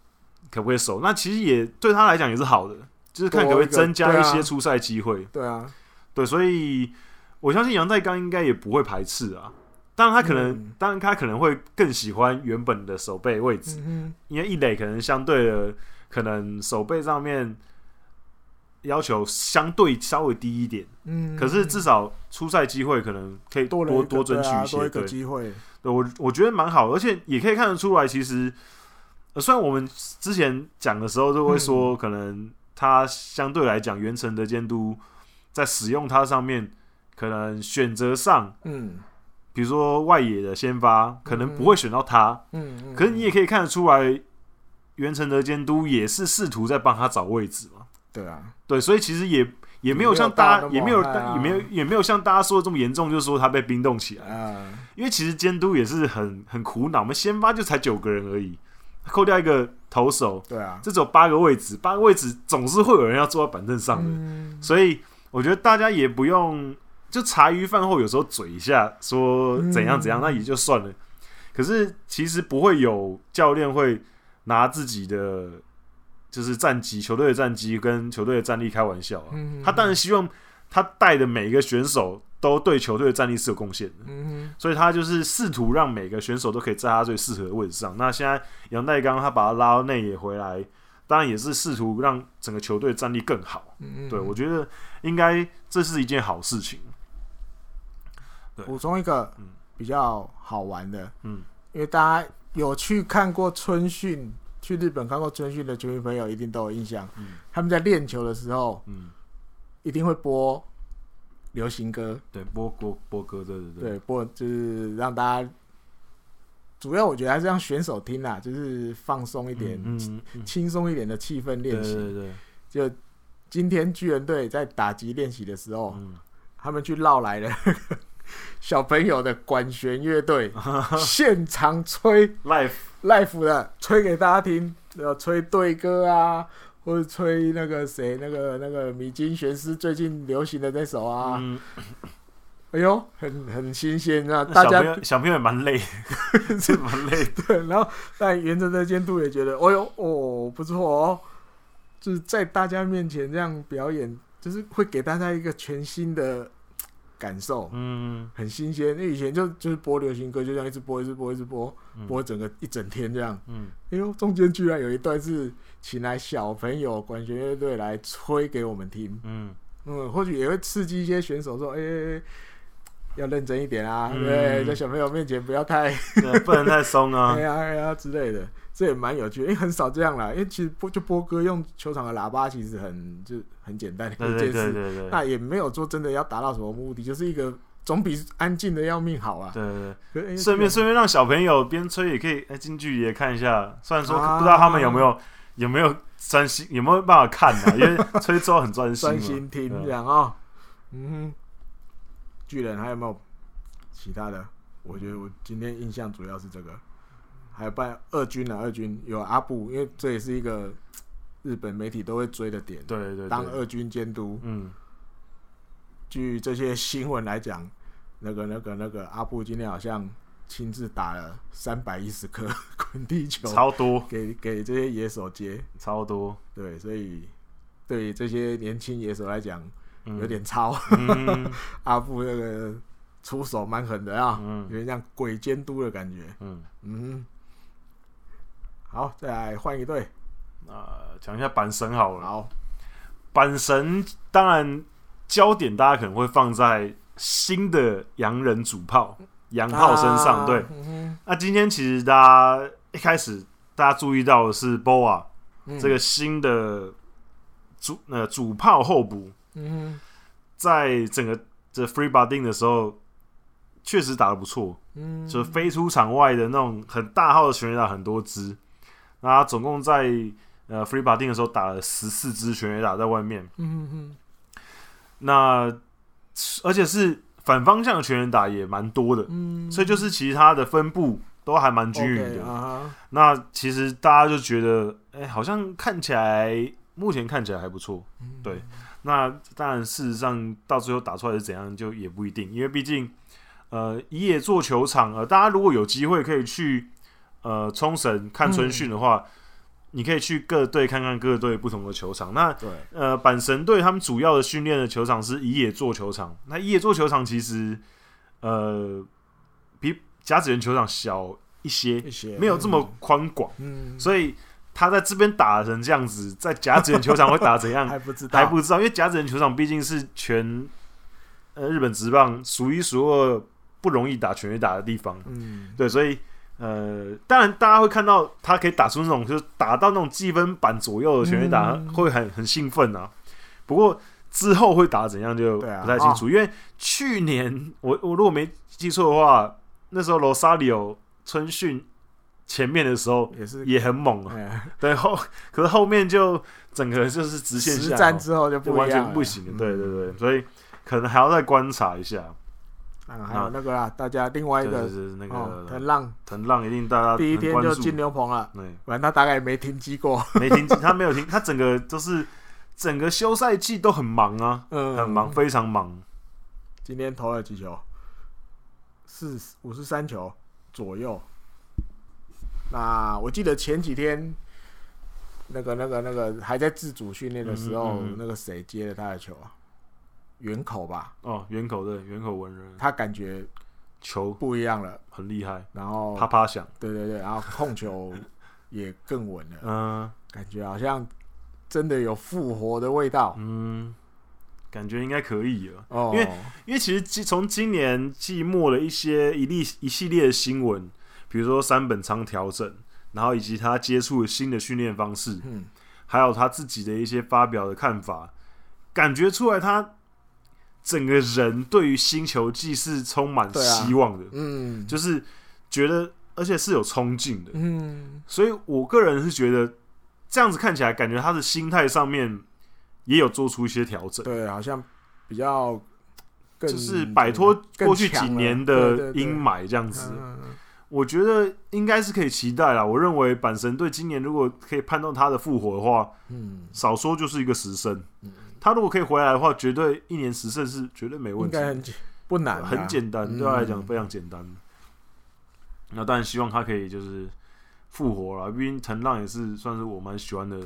可不可以守，那其实也对他来讲也是好的，就是看可不可以增加一些出赛机会，对啊，对，所以。我相信杨代刚应该也不会排斥啊，当然他可能，嗯、当然他可能会更喜欢原本的守备位置，嗯、因为一垒可能相对的，可能守备上面要求相对稍微低一点，嗯，可是至少出赛机会可能可以多多多争取一些，对，机会，对我我觉得蛮好，而且也可以看得出来，其实虽然我们之前讲的时候都会说，可能他相对来讲，原成的监督在使用它上面。可能选择上，嗯，比如说外野的先发，可能不会选到他，嗯，嗯，可是你也可以看得出来，袁成德监督也是试图在帮他找位置嘛，对啊，对，所以其实也也没有像大家也没有也没有也没有像大家说的这么严重，就是说他被冰冻起来，嗯，因为其实监督也是很很苦恼，我们先发就才九个人而已，扣掉一个投手，对啊，这只有八个位置，八个位置总是会有人要坐在板凳上的，嗯，所以我觉得大家也不用。就茶余饭后有时候嘴一下说怎样怎样，那也就算了。可是其实不会有教练会拿自己的就是战绩、球队的战绩跟球队的战力开玩笑啊。他当然希望他带的每一个选手都对球队的战力是有贡献的。所以他就是试图让每个选手都可以在他最适合的位置上。那现在杨代刚他把他拉到内野回来，当然也是试图让整个球队战力更好。对，我觉得应该这是一件好事情。补充一个比较好玩的，嗯，因为大家有去看过春训，去日本看过春训的球迷朋友一定都有印象，嗯，他们在练球的时候，嗯，一定会播流行歌，对，播播播歌，对对对，对，播就是让大家，主要我觉得还是让选手听啦，就是放松一点，嗯，轻松一点的气氛练习，对对对，就今天巨人队在打击练习的时候，嗯，他们去绕来了。小朋友的管弦乐队 现场吹 life life 的吹给大家听，要吹队歌啊，或者吹那个谁那个那个米津玄师最近流行的那首啊，嗯、哎呦，很很新鲜啊！大家小朋友也蛮累，是蛮累。对，然后但原则的监督也觉得，哎呦哦不错哦，就是在大家面前这样表演，就是会给大家一个全新的。感受，嗯，很新鲜。因为以前就就是播流行歌，就这样一直播，一直播，一直播，嗯、播整个一整天这样。嗯，哎呦，中间居然有一段是请来小朋友管弦乐队来吹给我们听。嗯嗯，或许也会刺激一些选手说：“哎、欸，要认真一点啊，嗯、对，在小朋友面前不要太，不能太松啊，哎呀哎呀之类的。”这也蛮有趣的，因为很少这样啦。因为其实波就波哥，用球场的喇叭其实很就很简单的一件事。那也没有说真的要达到什么目的，就是一个总比安静的要命好啊。对对对，顺便顺便让小朋友边吹也可以哎近距离也看一下。虽然说不知道他们有没有有没有专心，有没有办法看啊？因为吹之后很专心，专心听这样啊。嗯，巨人还有没有其他的？我觉得我今天印象主要是这个。还有办二军啊，二军有阿布，因为这也是一个日本媒体都会追的点。对对对，当二军监督，嗯，据这些新闻来讲，那个那个那个阿布今天好像亲自打了三百一十颗 滚地球，超多，给给这些野手接，超多。对，所以对于这些年轻野手来讲，有点超。阿布那个出手蛮狠的啊，有点像鬼监督的感觉。嗯嗯。好，再来换一队。呃，讲一下阪神好了。好，阪神当然焦点大家可能会放在新的洋人主炮洋炮身上。啊、对，嗯、那今天其实大家一开始大家注意到的是 Boa、嗯、这个新的主呃主炮候补，嗯，在整个这 free batting 的时候，确实打得不错，嗯，就飞出场外的那种很大号的全垒打很多支，那他总共在呃 free batting 的时候打了十四支全垒打在外面，嗯嗯，那而且是反方向的全垒打也蛮多的，嗯，所以就是其他的分布都还蛮均匀的。Okay, uh huh、那其实大家就觉得，哎、欸，好像看起来目前看起来还不错，嗯、对。那当然，事实上到最后打出来是怎样，就也不一定，因为毕竟，呃，一野做球场，呃，大家如果有机会可以去，呃，冲绳看春训的话，嗯、你可以去各队看看各队不同的球场。那，对，呃，阪神队他们主要的训练的球场是伊野座球场。那伊野座球场其实，呃，比甲子园球场小一些，一些没有这么宽广，嗯，所以。他在这边打成这样子，在甲子园球场会打怎样？还不知道，还不知道，因为甲子园球场毕竟是全呃日本职棒数一数二不容易打全垒打的地方。嗯，对，所以呃，当然大家会看到他可以打出那种，就是打到那种积分板左右的全垒打，嗯、会很很兴奋啊。不过之后会打怎样就不太清楚，因为去年我我如果没记错的话，那时候罗萨里奥春训。前面的时候也是也很猛啊，欸、对后可是后面就整个就是直线下，实战之后就不完全不行了，嗯、对对对，所以可能还要再观察一下。啊，还有那个啦，大家另外一个是那个藤浪，藤浪一定大家第一天就进牛棚了，对，反正他大概也没停机过，没停机，他没有停，他整个都是整个休赛季都很忙啊，嗯，很忙，非常忙。今天投了几球？四五十三球左右。那我记得前几天，那个、那个、那个还在自主训练的时候，嗯嗯嗯那个谁接了他的球啊？远口吧？哦，圆口对，圆口文人，他感觉球。不一样了，很厉害，然后啪啪响，对对对，然后控球也更稳了，嗯，感觉好像真的有复活的味道，嗯，感觉应该可以了，哦，因为因为其实从今年季末的一些一例一系列的新闻。比如说三本仓调整，然后以及他接触新的训练方式，嗯，还有他自己的一些发表的看法，感觉出来他整个人对于星球季是充满希望的，嗯，就是觉得而且是有冲劲的，嗯，所以我个人是觉得这样子看起来，感觉他的心态上面也有做出一些调整，对，好像比较就是摆脱过去几年的阴霾这样子。我觉得应该是可以期待啦。我认为阪神队今年如果可以盼到他的复活的话，嗯，少说就是一个十胜。嗯，他如果可以回来的话，绝对一年十胜是绝对没问题，应该很不难，很简单，嗯、对他来讲非常简单。那当然希望他可以就是复活了，毕竟藤浪也是算是我蛮喜欢的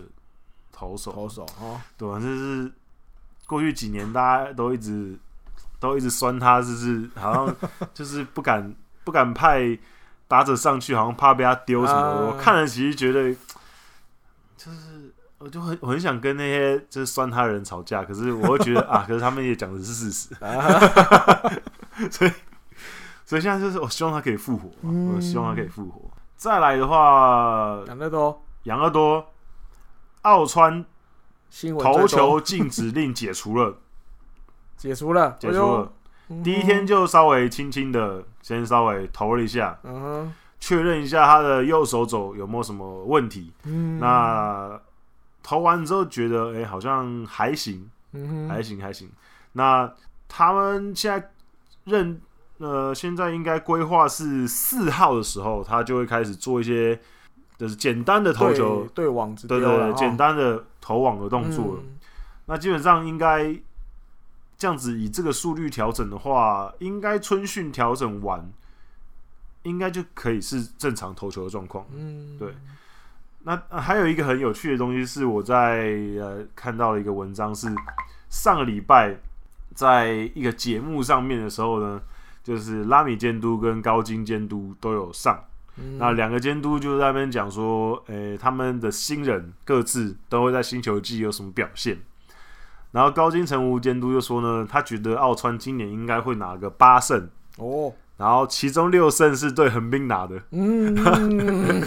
投手，投手哦，对吧？就是过去几年大家都一直都一直酸他，就是好像 就是不敢不敢派。打者上去好像怕被他丢什么我看了其实觉得，就是我就很我很想跟那些就是酸他的人吵架，可是我会觉得 啊，可是他们也讲的是事实，啊、所以所以现在就是我希望他可以复活，嗯、我希望他可以复活。再来的话，养乐多，养乐多，奥川投球禁止令解除了，解除了，解除了。第一天就稍微轻轻的先稍微投了一下，嗯哼，确认一下他的右手肘有没有什么问题。嗯，那投完之后觉得，哎，好像还行，还行还行。那他们现在认，呃，现在应该规划是四号的时候，他就会开始做一些，就是简单的投球对网子，对对对，简单的投网的动作。那基本上应该。这样子以这个速率调整的话，应该春训调整完，应该就可以是正常投球的状况。嗯，对。那还有一个很有趣的东西是，我在呃看到了一个文章，是上个礼拜在一个节目上面的时候呢，就是拉米监督跟高金监督都有上。嗯、那两个监督就在那边讲说，诶、欸，他们的新人各自都会在新球季有什么表现。然后高津臣吾监督就说呢，他觉得奥川今年应该会拿个八胜哦，然后其中六胜是对横滨拿的。嗯，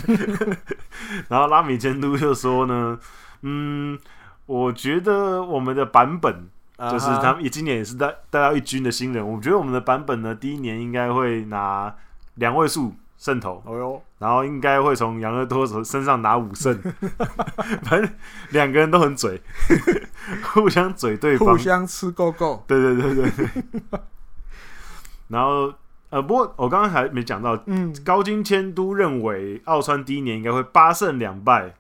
然后拉米监督就说呢，嗯，我觉得我们的版本就是他们也今年也是带带到一军的新人，我觉得我们的版本呢，第一年应该会拿两位数胜投。哦哟，然后应该会从杨乐多身上拿五胜，反正两个人都很嘴，互相嘴对方，互相吃够够。对对对对对。然后。呃，不过我刚刚还没讲到，嗯，高金监督认为奥川第一年应该会八胜两败，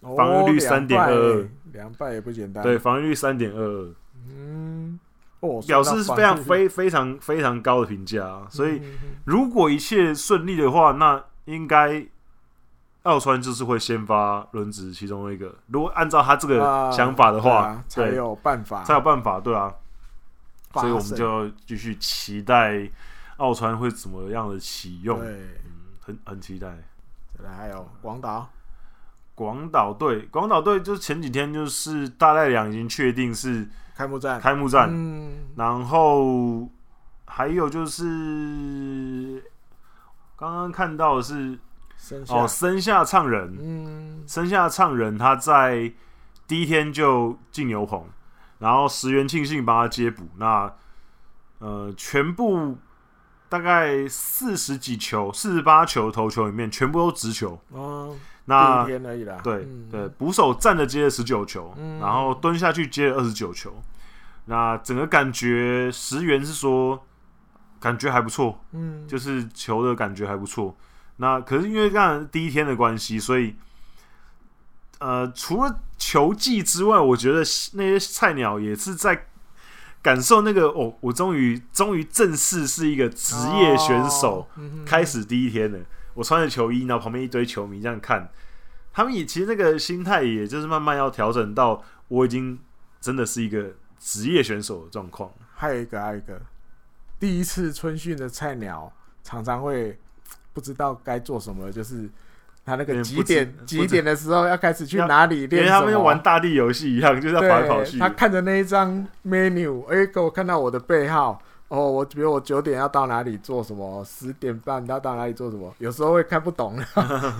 哦、防御率三点二二，两败也不简单。对，防御率三点二二，嗯，哦，表示是非常非非常非常高的评价。所以如果一切顺利的话，那应该奥川就是会先发轮值其中一个。如果按照他这个想法的话，啊啊、才有办法，才有办法，对啊。所以我们就继续期待。奥川会怎么样的启用？对，嗯，很很期待。再来还有广岛，广岛队，广岛队就是前几天就是大濑良已经确定是开幕战，开幕战。嗯，然后还有就是刚刚看到的是哦，森下唱人，嗯，森下唱人他在第一天就进牛棚，然后石原庆幸帮他接补，那呃全部。大概四十几球，四十八球投球里面全部都直球。哦，那第一天而已啦。对、嗯、对，捕手站着接了十九球，嗯、然后蹲下去接了二十九球。那整个感觉，石原是说感觉还不错，嗯，就是球的感觉还不错。那可是因为刚才第一天的关系，所以呃，除了球技之外，我觉得那些菜鸟也是在。感受那个哦，我终于终于正式是一个职业选手，开始第一天了。我穿着球衣，然后旁边一堆球迷这样看，他们也其实那个心态，也就是慢慢要调整到我已经真的是一个职业选手的状况。还有一个，还有一个，第一次春训的菜鸟常常会不知道该做什么，就是。他那个几点几点的时候要开始去哪里练？因为他们玩大地游戏一样，就是要跑来跑去。他看着那一张 menu，哎、欸，给我看到我的背号。哦，我比如我九点要到哪里做什么，十点半要到哪里做什么，有时候会看不懂。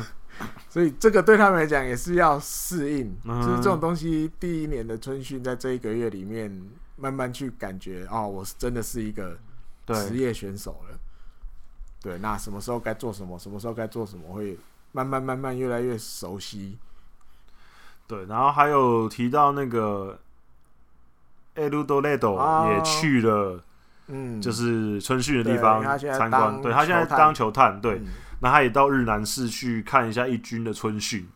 所以这个对他们来讲也是要适应，就是这种东西。第一年的春训，在这一个月里面慢慢去感觉，哦，我是真的是一个职业选手了。对，那什么时候该做什么，什么时候该做什么会。慢慢慢慢越来越熟悉，对，然后还有提到那个エルドレド也去了，嗯，就是春训的地方参观。对，他现在当球探，对，那他也到日南市去看一下一军的春训，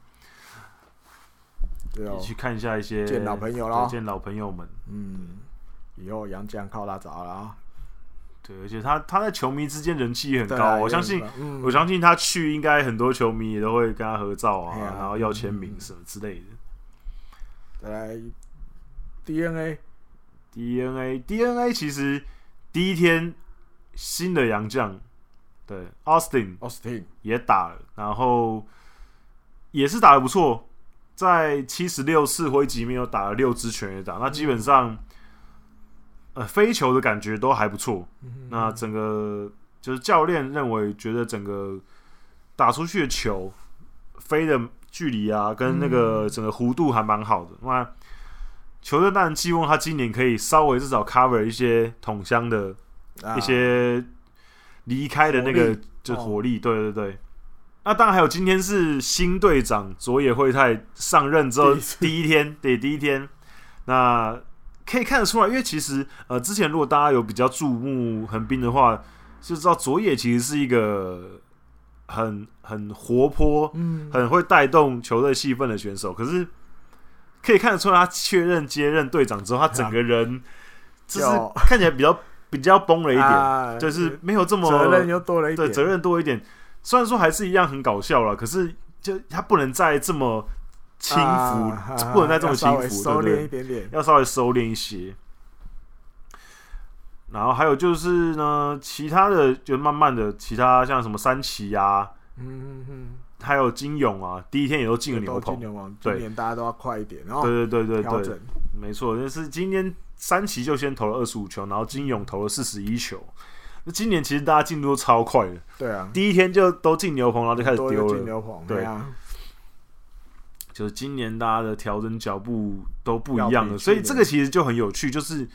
对，去看一下一些见老朋友了，见老朋友们，嗯，以后洋将靠他找了啊。 对，而且他他在球迷之间人气也很高，啊、我相信，嗯、我相信他去应该很多球迷也都会跟他合照啊，啊然后要签名什么之类的。再来，DNA，DNA，DNA，其实第一天新的洋将，对，Austin，Austin 也打了，然后也是打的不错，在七十六次挥击没有打了六支全垒打，那基本上。嗯呃，飞球的感觉都还不错。嗯、那整个就是教练认为，觉得整个打出去的球飞的距离啊，跟那个整个弧度还蛮好的。嗯、那球队当然希望他今年可以稍微至少 cover 一些桶箱的一些离开的那个力就火力。哦、对对对。那当然还有今天是新队长佐野惠太上任之后第一天，对，第一天。那可以看得出来，因为其实呃，之前如果大家有比较注目横滨的话，就知道佐野其实是一个很很活泼、嗯，很会带动球队气氛的选手。可是可以看得出来，他确认接任队长之后，他整个人就是看起来比较比较崩了一点，啊、就是没有这么责任又多了一点，对，责任多一点。虽然说还是一样很搞笑了，可是就他不能再这么。轻浮，啊、不能再这么轻浮，收敛一点点，要稍微收敛一些。然后还有就是呢，其他的就慢慢的，其他像什么三崎啊，嗯嗯嗯，还有金勇啊，第一天也都进了牛棚。对，今年大家都要快一点。然后对对对对对，没错，就是今天三旗就先投了二十五球，然后金勇投了四十一球。那今年其实大家进度都超快的，对啊，第一天就都进牛棚，然后就开始丢了。进牛棚，对啊，就是今年大家的调整脚步都不一样了，所以这个其实就很有趣。就是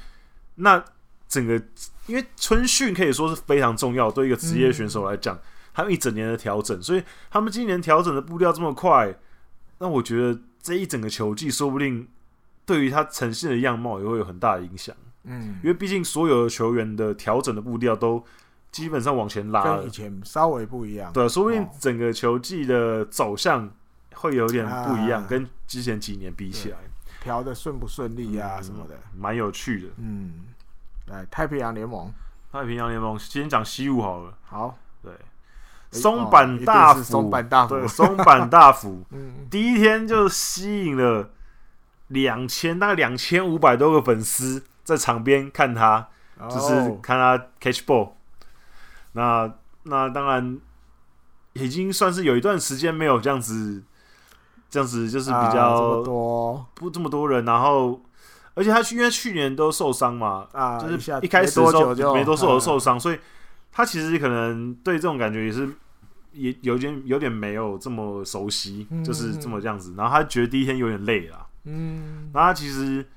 那整个，因为春训可以说是非常重要，对一个职业选手来讲，嗯他们一整年的调整，所以他们今年调整的步调这么快，那我觉得这一整个球季说不定对于他呈现的样貌也会有很大的影响。嗯，因为毕竟所有的球员的调整的步调都基本上往前拉了跟以，前稍微不一样。对，说不定哦整个球季的走向会有点不一样，啊跟之前几年比起来，调的顺不顺利啊嗯什么的。蛮有趣的。嗯，来太平洋联盟，太平洋联盟先讲西武好了，好，对，松坂大辅，松坂大对，辅，松坂大辅。嗯，第一天就吸引了两千，大概两千五百多个粉丝在场边看他，就是哦看他 catch ball。那那当然已经算是有一段时间没有这样子，这样子就是比较多。不这么多人，然后而且他去因为去年都受伤嘛，啊，就是一开始的时候没多久就没多久就嗯。受伤，所以他其实可能对这种感觉也是也有点有点没有这么熟悉，嗯就是这么这样子。然后他觉得第一天有点累了，嗯，然后他其实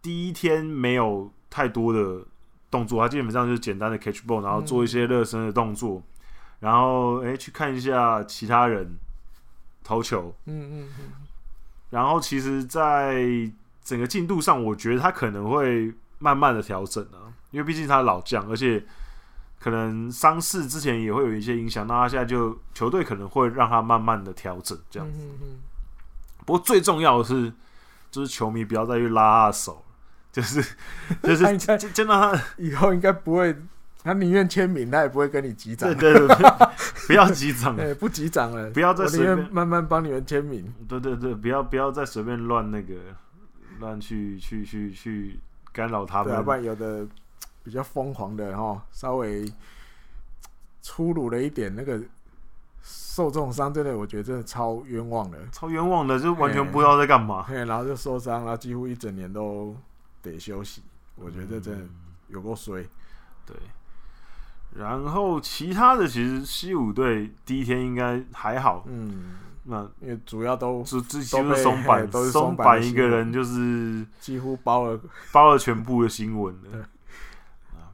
第一天没有太多的动作，他基本上就是简单的 catch ball，然后做一些热身的动作，然后诶、欸去看一下其他人投球，嗯嗯嗯，然后其实，在整个进度上，我觉得他可能会慢慢的调整啊，因为毕竟他老将，而且可能伤势之前也会有一些影响，那他现在就球队可能会让他慢慢的调整这样。子。嗯嗯不过最重要的是，就是球迷不要再去拉他手，就是就是他应该就就让他以后应该不会，他宁愿签名，他也不会跟你击掌对，对对，不要击掌，对，不击掌了，不要再随便慢慢帮你们签名。对对对，不要不要再随便乱那个乱去去去去干扰他对啊，们不。然有的比较疯狂的哈，稍微粗鲁了一点，那个受这种伤，真的我觉得真的超冤枉的。超冤枉的，就完全不知道在干嘛。对，然后就受伤，然后几乎一整年都得休息。我觉得这真的有够衰。对，然后其他的其实西武队第一天应该还好，嗯，那因为主要都就就几都被乎松板，都是松松坂的坂一个人就是几乎包了。包了全部的新闻的。啊，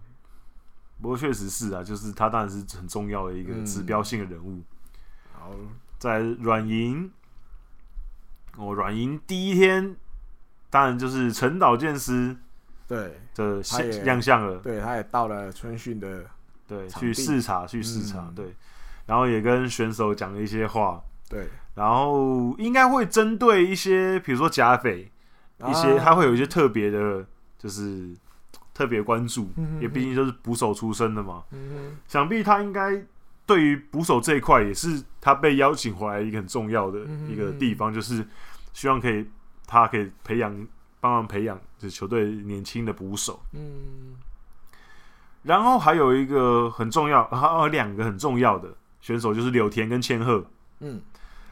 不过确实是啊，就是他当然是很重要的一个嗯指标性的人物。好，在软银，哦，软银第一天当然就是陈岛健司对的亮相了。对，他也到了春训的，对，去视察，去视察，嗯。对，然后也跟选手讲了一些话，对，然后应该会针对一些，比如说假匪，一些啊。他会有一些特别的，就是特别关注，嗯因为毕竟就是捕手出身的嘛，嗯想必他应该对于捕手这一块也是他被邀请回来一个很重要的嗯一个地方，就是希望可以他可以培养，帮忙培养就是球队年轻的捕手。嗯然后还有一个很重要，还有两个很重要的选手，就是柳田跟千鹤。嗯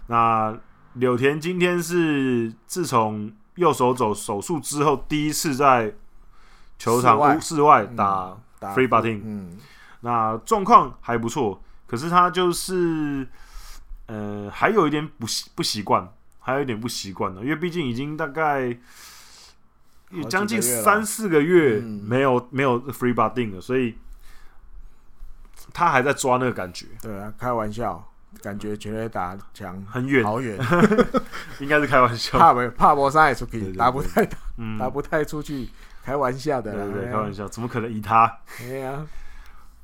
那柳田今天是自从右手肘手术之后，第一次在球场外屋室外嗯打，打 free batting 嗯那状况还不错。可是他就是，呃，还有一点不习不习惯，还有一点不习惯的，因为毕竟已经大概有将近三四个月嗯。没有没有 free b o d i n g 了，所以他还在抓那个感觉，对啊，开玩笑，感觉全垒打墙很远，好远，应该是开玩笑，怕不怕不上也出去，对对对。打不太嗯，打不太出去，开玩笑的啦，对对开玩笑，怎么可能以他？对呀，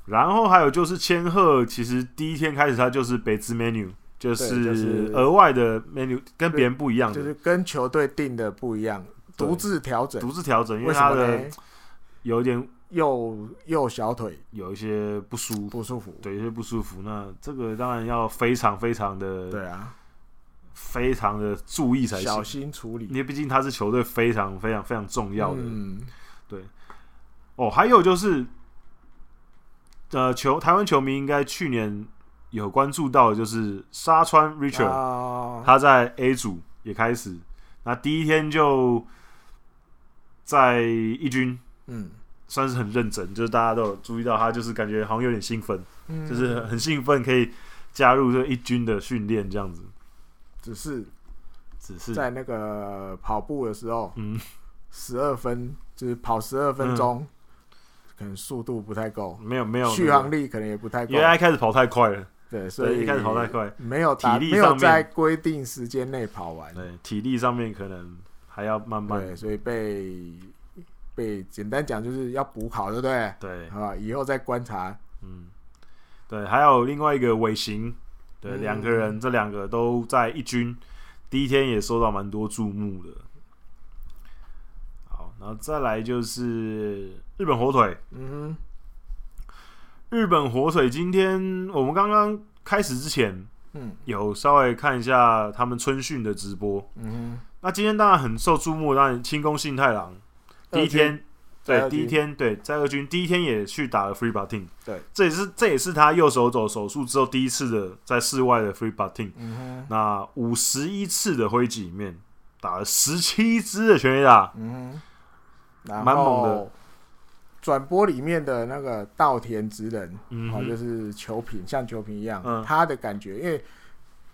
然后还有就是千鹤，其实第一天开始他就是北支 menu，就是是额外的 menu，跟别人不一样的，就是跟球队定的不一样，对独自调整，独自调整，因为他的呢？有一点右右小腿有一些不舒服，不舒服，对，有些不舒服。那这个当然要非常非常的，对啊，非常的注意才行小，心处理因，为毕竟他是球队非常非常非常重要的。嗯对哦，还有就是，呃，球台湾球迷应该去年有关注到的就是沙川 Richard，、啊，他在 A 组也开始，那第一天就在一军嗯。算是很认真，就是大家都有注意到他，就是感觉好像有点兴奋，嗯，就是很兴奋可以加入这一军的训练这样子。只是只是在那个跑步的时候，嗯，十二分就是跑十二分钟，嗯，可能速度不太够，没有没有续航力可能也不太够，因为他一开始跑太快了。对，所以一开始跑太快，没有体力没有在规定时间内跑完，对，体力上面可能还要慢慢，对，所以被被简单讲就是要补考，对不对？对，啊，以后再观察。嗯，对，还有另外一个尾行，对，两、嗯、个人，这两个都在一军，第一天也受到蛮多注目的。好，然后再来就是日本火腿，嗯哼。日本火腿今天我们刚刚开始之前，嗯，有稍微看一下他们春训的直播，嗯，那今天当然很受注目，当然清宫幸太郎第一天，对，第一天对在二军第一天也去打了 free batting，对，这也是这也是他右手肘手术之后第一次的在室外的 free batting，嗯哼，那五十一次的挥击里面打了十七支的全垒打，嗯哼，蛮猛的。转播里面的那个稻田直人，嗯，就是球评，像球评一样，嗯，他的感觉，因为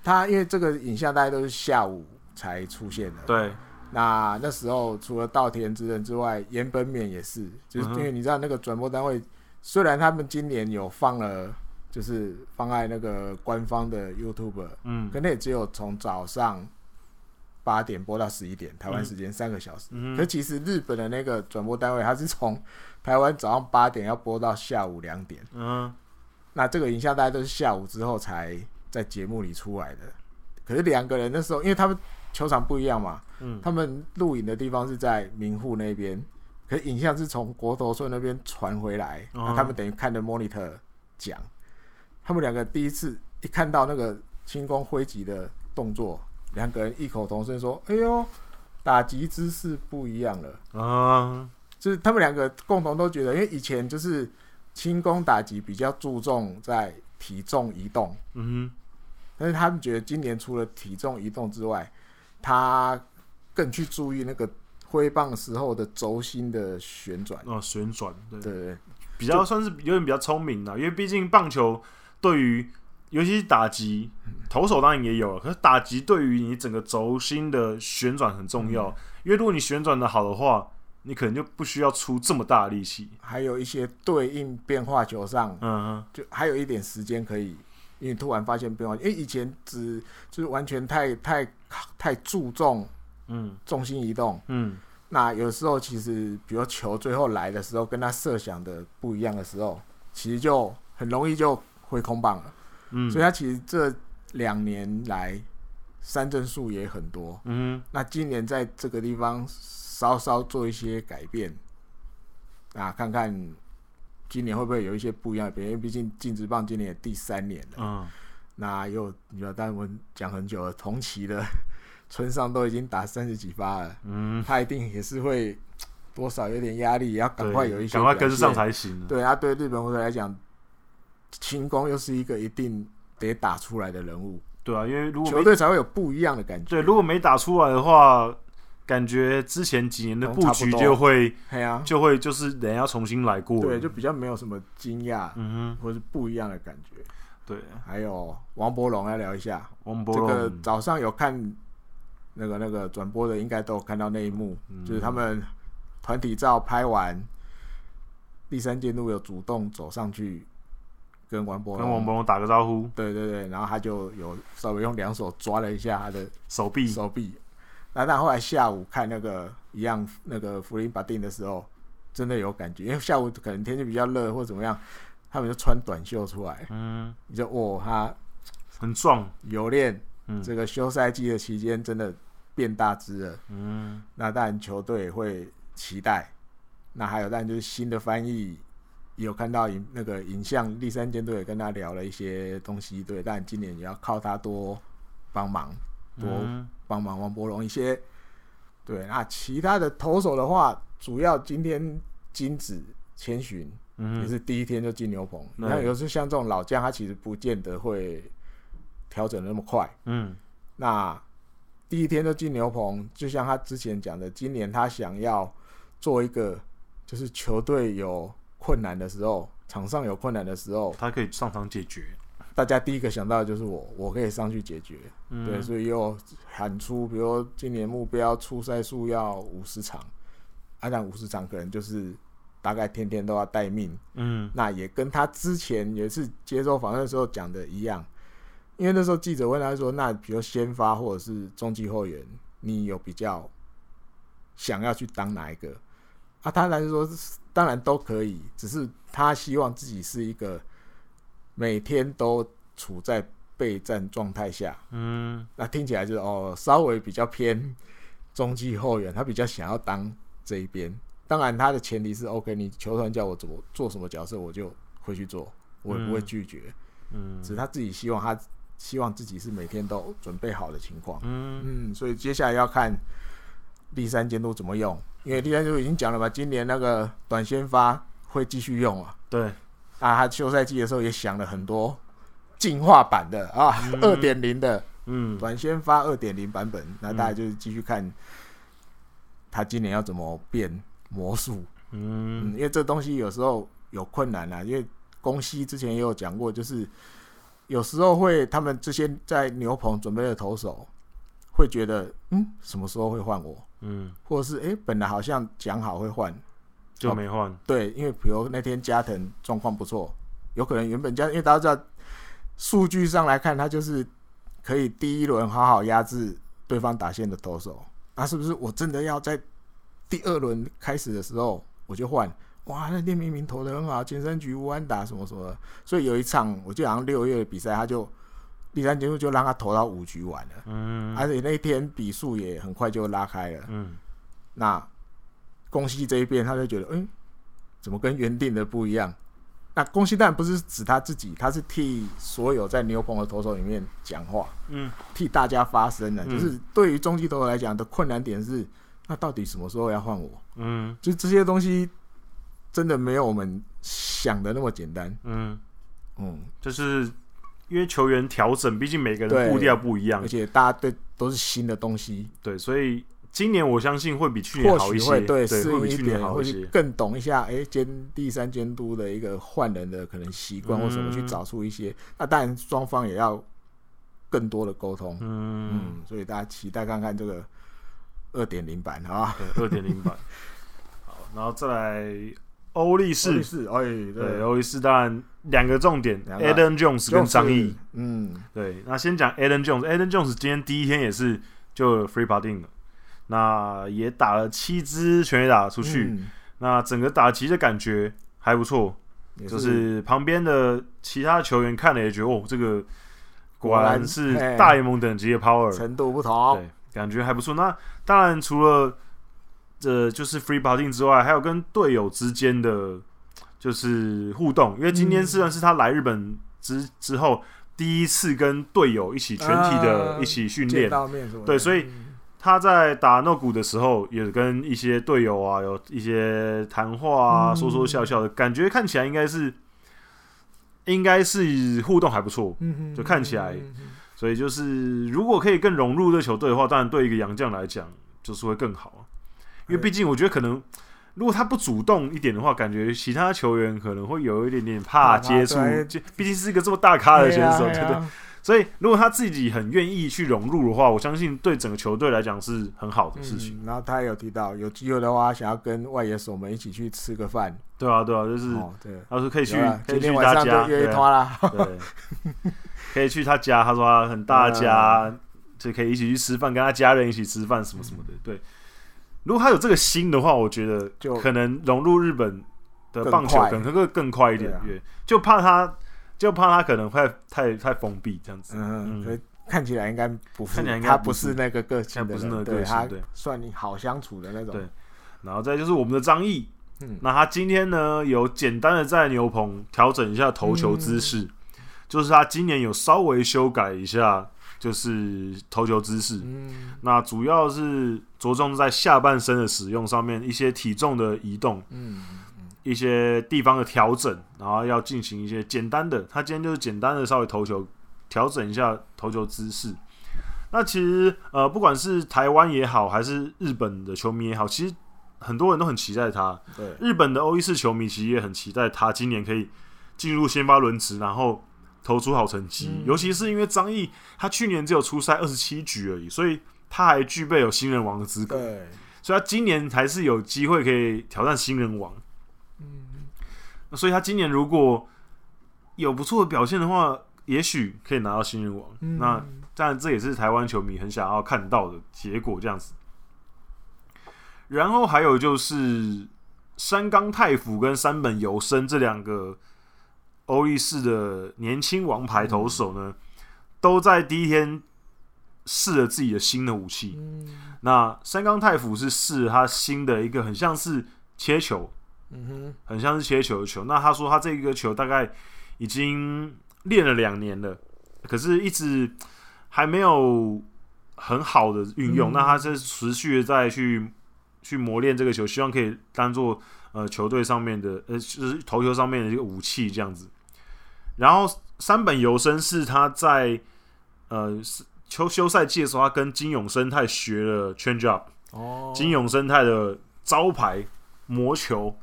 他因为这个影像大家都是下午才出现的，对。那那时候除了稻田之人之外，岩本勉也是，就是因为你知道那个转播单位，虽然他们今年有放了，就是放在那个官方的 YouTube，嗯，可那也只有从早上八点播到十一点，台湾时间三个小时，嗯，可其实日本的那个转播单位，它是从台湾早上八点要播到下午两点，嗯，那这个影像大家都是下午之后才在节目里出来的。可是两个人那时候，因为他们球场不一样嘛，嗯，他们录影的地方是在明户那边，可是影像是从国头村那边传回来，那、嗯、他们等于看着 monitor 讲。他们两个第一次一看到那个轻功挥击的动作，两个人异口同声说：“哎呦，打击姿势不一样了。”啊。就是他们两个共同都觉得，因为以前就是轻功打击比较注重在体重移动，嗯哼，但是他们觉得今年除了体重移动之外，他更去注意那个挥棒时候的轴心的旋转。哦，旋转对，对，对，比较算是有点比较聪明的，因为毕竟棒球对于尤其是打击，投手当然也有，可是打击对于你整个轴心的旋转很重要，嗯，因为如果你旋转的好的话。你可能就不需要出这么大的力气，还有一些对应变化球上，嗯嗯，就还有一点时间可以，因为突然发现变化，因为以前只就是完全太太太注重，嗯，重心移动，嗯，那有时候其实，比如球最后来的时候，跟他设想的不一样的时候，其实就很容易就挥空棒了，嗯，所以他其实这两年来三振数也很多，嗯，那今年在这个地方。稍稍做一些改变，啊，看看今年会不会有一些不一样的表现？因为毕竟金职棒今年也第三年了，嗯，那又你说，但我们讲很久了，同期的 村上都已经打三十几发了，嗯，他一定也是会多少有点压力，也要赶快有一些，赶快跟上才行。对啊，对日本火腿来讲，轻功又是一个一定得打出来的人物，对啊，因为如果球队才会有不一样的感觉。对，如果没打出来的话。感觉之前几年的布局就会，就会就是人要重新来过，对，就比较没有什么惊讶，嗯哼，或是不一样的感觉，对。还有王柏融来聊一下，王柏融这个早上有看那个那个转播的，应该都有看到那一幕，嗯、就是他们团体照拍完，第三监督有主动走上去跟王柏融跟王柏融打个招呼，对对对，然后他就有稍微用两手抓了一下他的手臂。手臂。那但后来下午看那个一样那个福林巴丁的时候，真的有感觉，因为下午可能天气比较热或怎么样，他们就穿短袖出来，嗯，你就哦，他很壮，有练，嗯，这个休赛季的期间真的变大只了，嗯，那当然球队也会期待，那还有当然就是新的翻译，有看到影那个影像，第三监督也跟他聊了一些东西，对，但今年也要靠他多帮忙，多。嗯帮忙王柏融一些，对，那其他的投手的话，主要今天金子千寻也是第一天就进牛棚。你看，有时候像这种老将，他其实不见得会调整那么快。嗯，那第一天就进牛棚，就像他之前讲的，今年他想要做一个就是球队有困难的时候，场上有困难的时候，他可以上场解决。大家第一个想到的就是我，我可以上去解决。嗯、对，所以又喊出，比如今年目标出赛数要五十场，按照五十场可能就是大概天天都要待命。嗯，那也跟他之前也是接受访问的时候讲的一样，因为那时候记者问他说：“那比如先发或者是中继后援，你有比较想要去当哪一个？”啊，他来说当然都可以，只是他希望自己是一个。每天都处在备战状态下，嗯，那听起来就是哦，稍微比较偏中继后援，他比较想要当这一边。当然，他的前提是 OK，你球团叫我怎么做什么角色，我就会去做，我也不会拒绝。嗯，只是他自己希望，他希望自己是每天都准备好的情况。嗯嗯，所以接下来要看第三监督怎么用，因为第三监督已经讲了吧，今年那个短先发会继续用啊。对。啊，他休赛季的时候也想了很多进化版的啊，二点零的，嗯，短先发二点零版本，那大家就是继续看他今年要怎么变魔术，嗯，嗯，因为这东西有时候有困难啊，因为公西之前也有讲过，就是有时候会他们这些在牛棚准备的投手会觉得，嗯，什么时候会换我，嗯，或者是哎、欸，本来好像讲好会换。就没换、哦，对，因为比如那天加藤状况不错，有可能原本加，因为大家知道数据上来看，他就是可以第一轮好好压制对方打线的投手，那是不是我真的要在第二轮开始的时候我就换？哇，那天明明投的很好，前三局无安打什么什么，所以有一场我记得好像六月的比赛，他就第三节目就让他投到五局完了，嗯，而且那天比数也很快就拉开了，嗯，那。宫西这一边，他就觉得，嗯、欸，怎么跟原定的不一样？那宫西当然不是指他自己，他是替所有在牛棚的投手里面讲话，嗯，替大家发声的。就是对于中继投手来讲的困难点是，那到底什么时候要换我？嗯，就这些东西真的没有我们想的那么简单。嗯嗯，就是因为球员调整，毕竟每个人步调不一样，而且大家对都是新的东西，对，所以。今年我相信会比去年好一些，会对，对，适应一点，会更懂一下。哎，监第三监督的一个换人的可能习惯或什么，去找出一些。那当然双方也要更多的沟通。嗯嗯，所以大家期待看看这个二点零版啊，二点零版。好，然后再来欧力士，哎，对，欧力士当然两个重点，Aden Jones 跟张毅。嗯，对，那先讲 Aden Jones，Aden Jones 今天第一天也是就 free parting 了。那也打了七支全垒打出去，嗯、那整个打击的感觉还不错，是。就是旁边的其他球员看了也觉得哦，这个果然是大联盟等级的 power，程度不同，对，感觉还不错。那当然除了这就是 free parting 之外，还有跟队友之间的就是互动，因为今天虽然是他来日本之之后第一次跟队友一起全体的一起训练，呃、对，所以。他在打诺古的时候，也跟一些队友啊有一些谈话啊，说说笑笑的，感觉看起来应该是，应该是互动还不错，就看起来，所以就是如果可以更融入这球队的话，当然对一个洋将来讲就是会更好，因为毕竟我觉得可能如果他不主动一点的话，感觉其他球员可能会有一点点怕接触，就毕竟是一个这么大咖的选手，对不对？所以，如果他自己很愿意去融入的话，我相信对整个球队来讲是很好的事情。嗯、然后他也有提到，有机会的话，想要跟外野手们一起去吃个饭。对啊，对啊，就是，哦、对，他说可以去，啦可以去他家，对，对，可以去他家。他说他很大家，就可以一起去吃饭，跟他家人一起吃饭，什么什么的。对，如果他有这个心的话，我觉得就可能融入日本的棒球可能会更快一点。对，啊、就怕他。就怕他可能会太太封闭这样子，嗯，所以看起来应该不是，他不是那个个性的，不是那个个性，对，算你好相处的那种。对，然后再就是我们的张毅，嗯，那他今天呢有简单的在牛棚调整一下投球姿势，就是他今年有稍微修改一下，就是投球姿势，嗯，那主要是着重在下半身的使用上面，一些体重的移动，嗯。一些地方的调整，然后要进行一些简单的，他今天就是简单的稍微投球，调整一下投球姿势。那其实呃，不管是台湾也好，还是日本的球迷也好，其实很多人都很期待他。对，日本的欧一四球迷其实也很期待他今年可以进入先发轮值，然后投出好成绩。嗯、尤其是因为张毅他去年只有出赛二十七局而已，所以他还具备有新人王的资格。所以他今年还是有机会可以挑战新人王。嗯，所以他今年如果有不错的表现的话，也许可以拿到新人王。嗯、那当然，这也是台湾球迷很想要看到的结果，这样子。然后还有就是山冈太辅跟山本由生这两个欧力士的年轻王牌投手呢，嗯、都在第一天试了自己的新的武器。嗯、那三冈太辅是试了他新的一个很像是切球，嗯哼，很像是切球的球。那他说他这一个球大概已经练了两年了，可是一直还没有很好的运用。嗯、那他是持续的在去。去磨练这个球，希望可以当做呃球队上面的呃就是投球上面的一个武器这样子。然后山本由生是他在呃秋休赛季的时候，他跟金永生态学了 change up 哦，金永生态的招牌魔球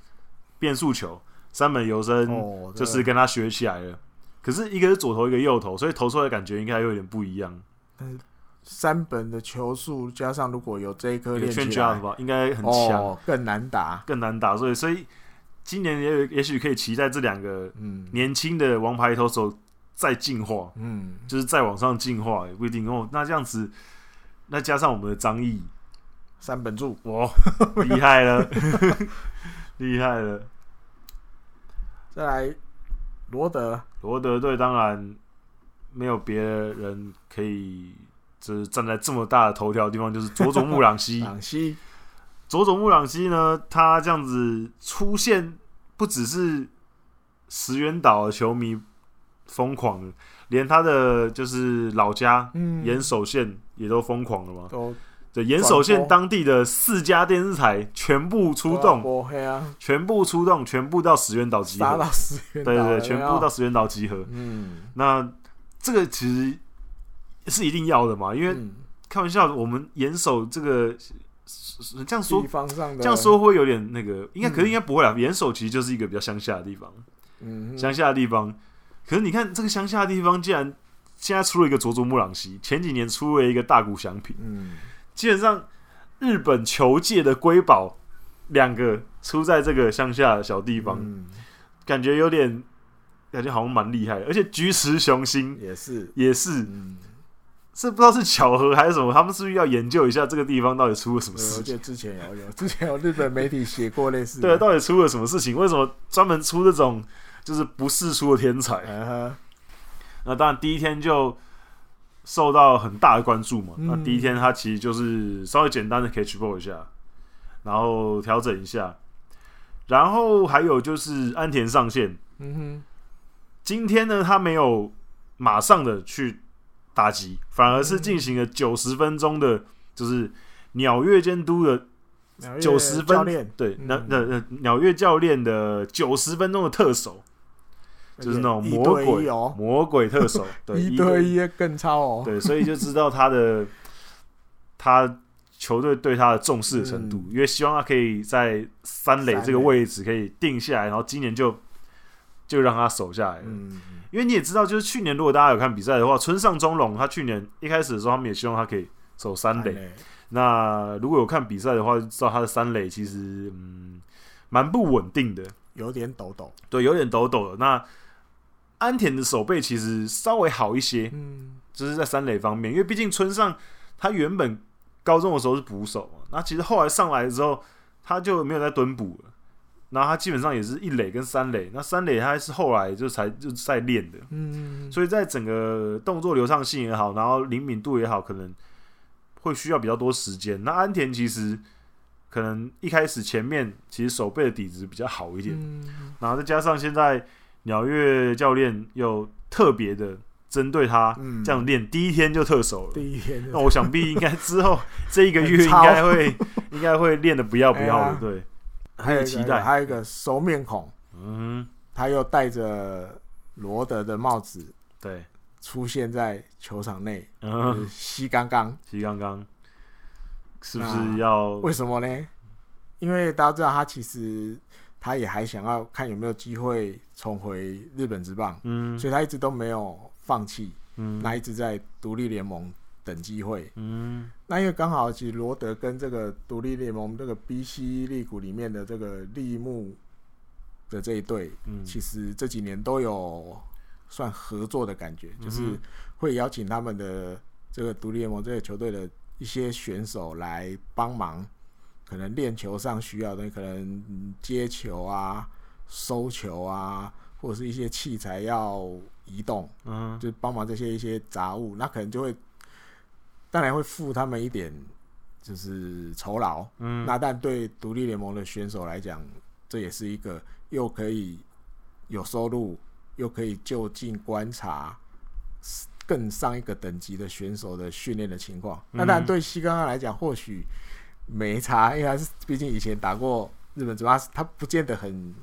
变速球，山本由生就是跟他学起来了。哦、可是一个是左投，一个右投，所以投出来的感觉应该有点不一样。嗯三本的球速加上如果有这一颗练起来的话，应该很强，哦，更难打，更难打。所以，所以今年也也许可以期待这两个年轻的王牌投手再进化，嗯，就是再往上进化也不一定哦。那这样子，那加上我们的张毅三本柱，哇，厉害了，厉害了。再来罗德，罗德队当然没有别人可以。就是站在这么大的头条的地方，就是佐佐木朗希。朗希，佐佐木朗希呢，他这样子出现，不只是石原岛的球迷疯狂，连他的就是老家岩手县也都疯狂了嘛。都对，岩手县当地的四家电视台全部出动，全部出动，全部到石原岛集合。对对对，全部到石原岛集合。嗯，那这个其实。是一定要的嘛？因为开玩笑，我们岩手这个这样说，这样说会有点那个，应该可是应该不会啦。岩手其实就是一个比较乡下的地方，嗯，乡下的地方。可是你看这个乡下的地方，竟然现在出了一个佐佐木朗希，前几年出了一个大谷翔平，嗯，基本上日本球界的瑰宝两个出在这个乡下的小地方，感觉有点感觉好像蛮厉害的，而且菊池雄心也是也是。是不知道是巧合还是什么，他们是不是要研究一下这个地方到底出了什么事情？我之前有有，之前有日本媒体写过类似。对，到底出了什么事情？为什么专门出这种就是不世出的天才？Uh huh. 那当然第一天就受到很大的关注嘛。嗯、那第一天他其实就是稍微简单的 catch ball 一下，然后调整一下，然后还有就是安田上线。嗯哼，今天呢，他没有马上的去。打击反而是进行了九十分钟的，就是鸟月监督的九十分对，那那那鸟月教练的九十分钟的特守，就是那种魔鬼魔鬼特守，对，一对一更超哦，对，所以就知道他的他球队对他的重视的程度，因为希望他可以在三垒。这个位置可以定下来，然后今年就就让他守下来。嗯。因为你也知道，就是去年如果大家有看比赛的话，村上中龙他去年一开始的时候，他们也希望他可以守三垒。那如果有看比赛的话，就知道他的三垒其实嗯蛮不稳定的，有点抖抖。对，有点抖抖的。那安田的手背其实稍微好一些，嗯，就是在三垒方面，因为毕竟村上他原本高中的时候是捕手嘛，那其实后来上来之后，他就没有再蹲捕了。然后他基本上也是一垒跟三垒，那三垒他是后来就才就在练的，嗯，所以在整个动作流畅性也好，然后灵敏度也好，可能会需要比较多时间。那安田其实可能一开始前面其实手背的底子比较好一点，嗯，然后再加上现在鸟月教练又特别的针对他这样练，嗯，第一天就特手了，第一天，那我想必应该之后 这一个月应该会应该会练的不要不要的，对。还有期待，还有一个熟面孔，嗯，他又戴着罗德的帽子，对，出现在球场内，嗯，西刚刚，西刚刚，是不是要？为什么呢？因为大家知道他其实他也还想要看有没有机会重回日本职棒，嗯，所以他一直都没有放弃，嗯，那一直在独立联盟等机会，嗯，那因为刚好其实罗德跟这个独立联盟这个 BC 利谷里面的这个利木的这一队，嗯，其实这几年都有算合作的感觉，就是会邀请他们的这个独立联盟这个球队的一些选手来帮忙，可能练球上需要的，可能接球啊、收球啊，或者是一些器材要移动，嗯，就帮忙这些一些杂物，那可能就会当然会付他们一点就是酬劳，嗯，那但对独立联盟的选手来讲，这也是一个又可以有收入，又可以就近观察更上一个等级的选手的训练的情况。那当然对西刚刚来讲，或许没差，因为他是毕竟以前打过日本主要是，他不见得很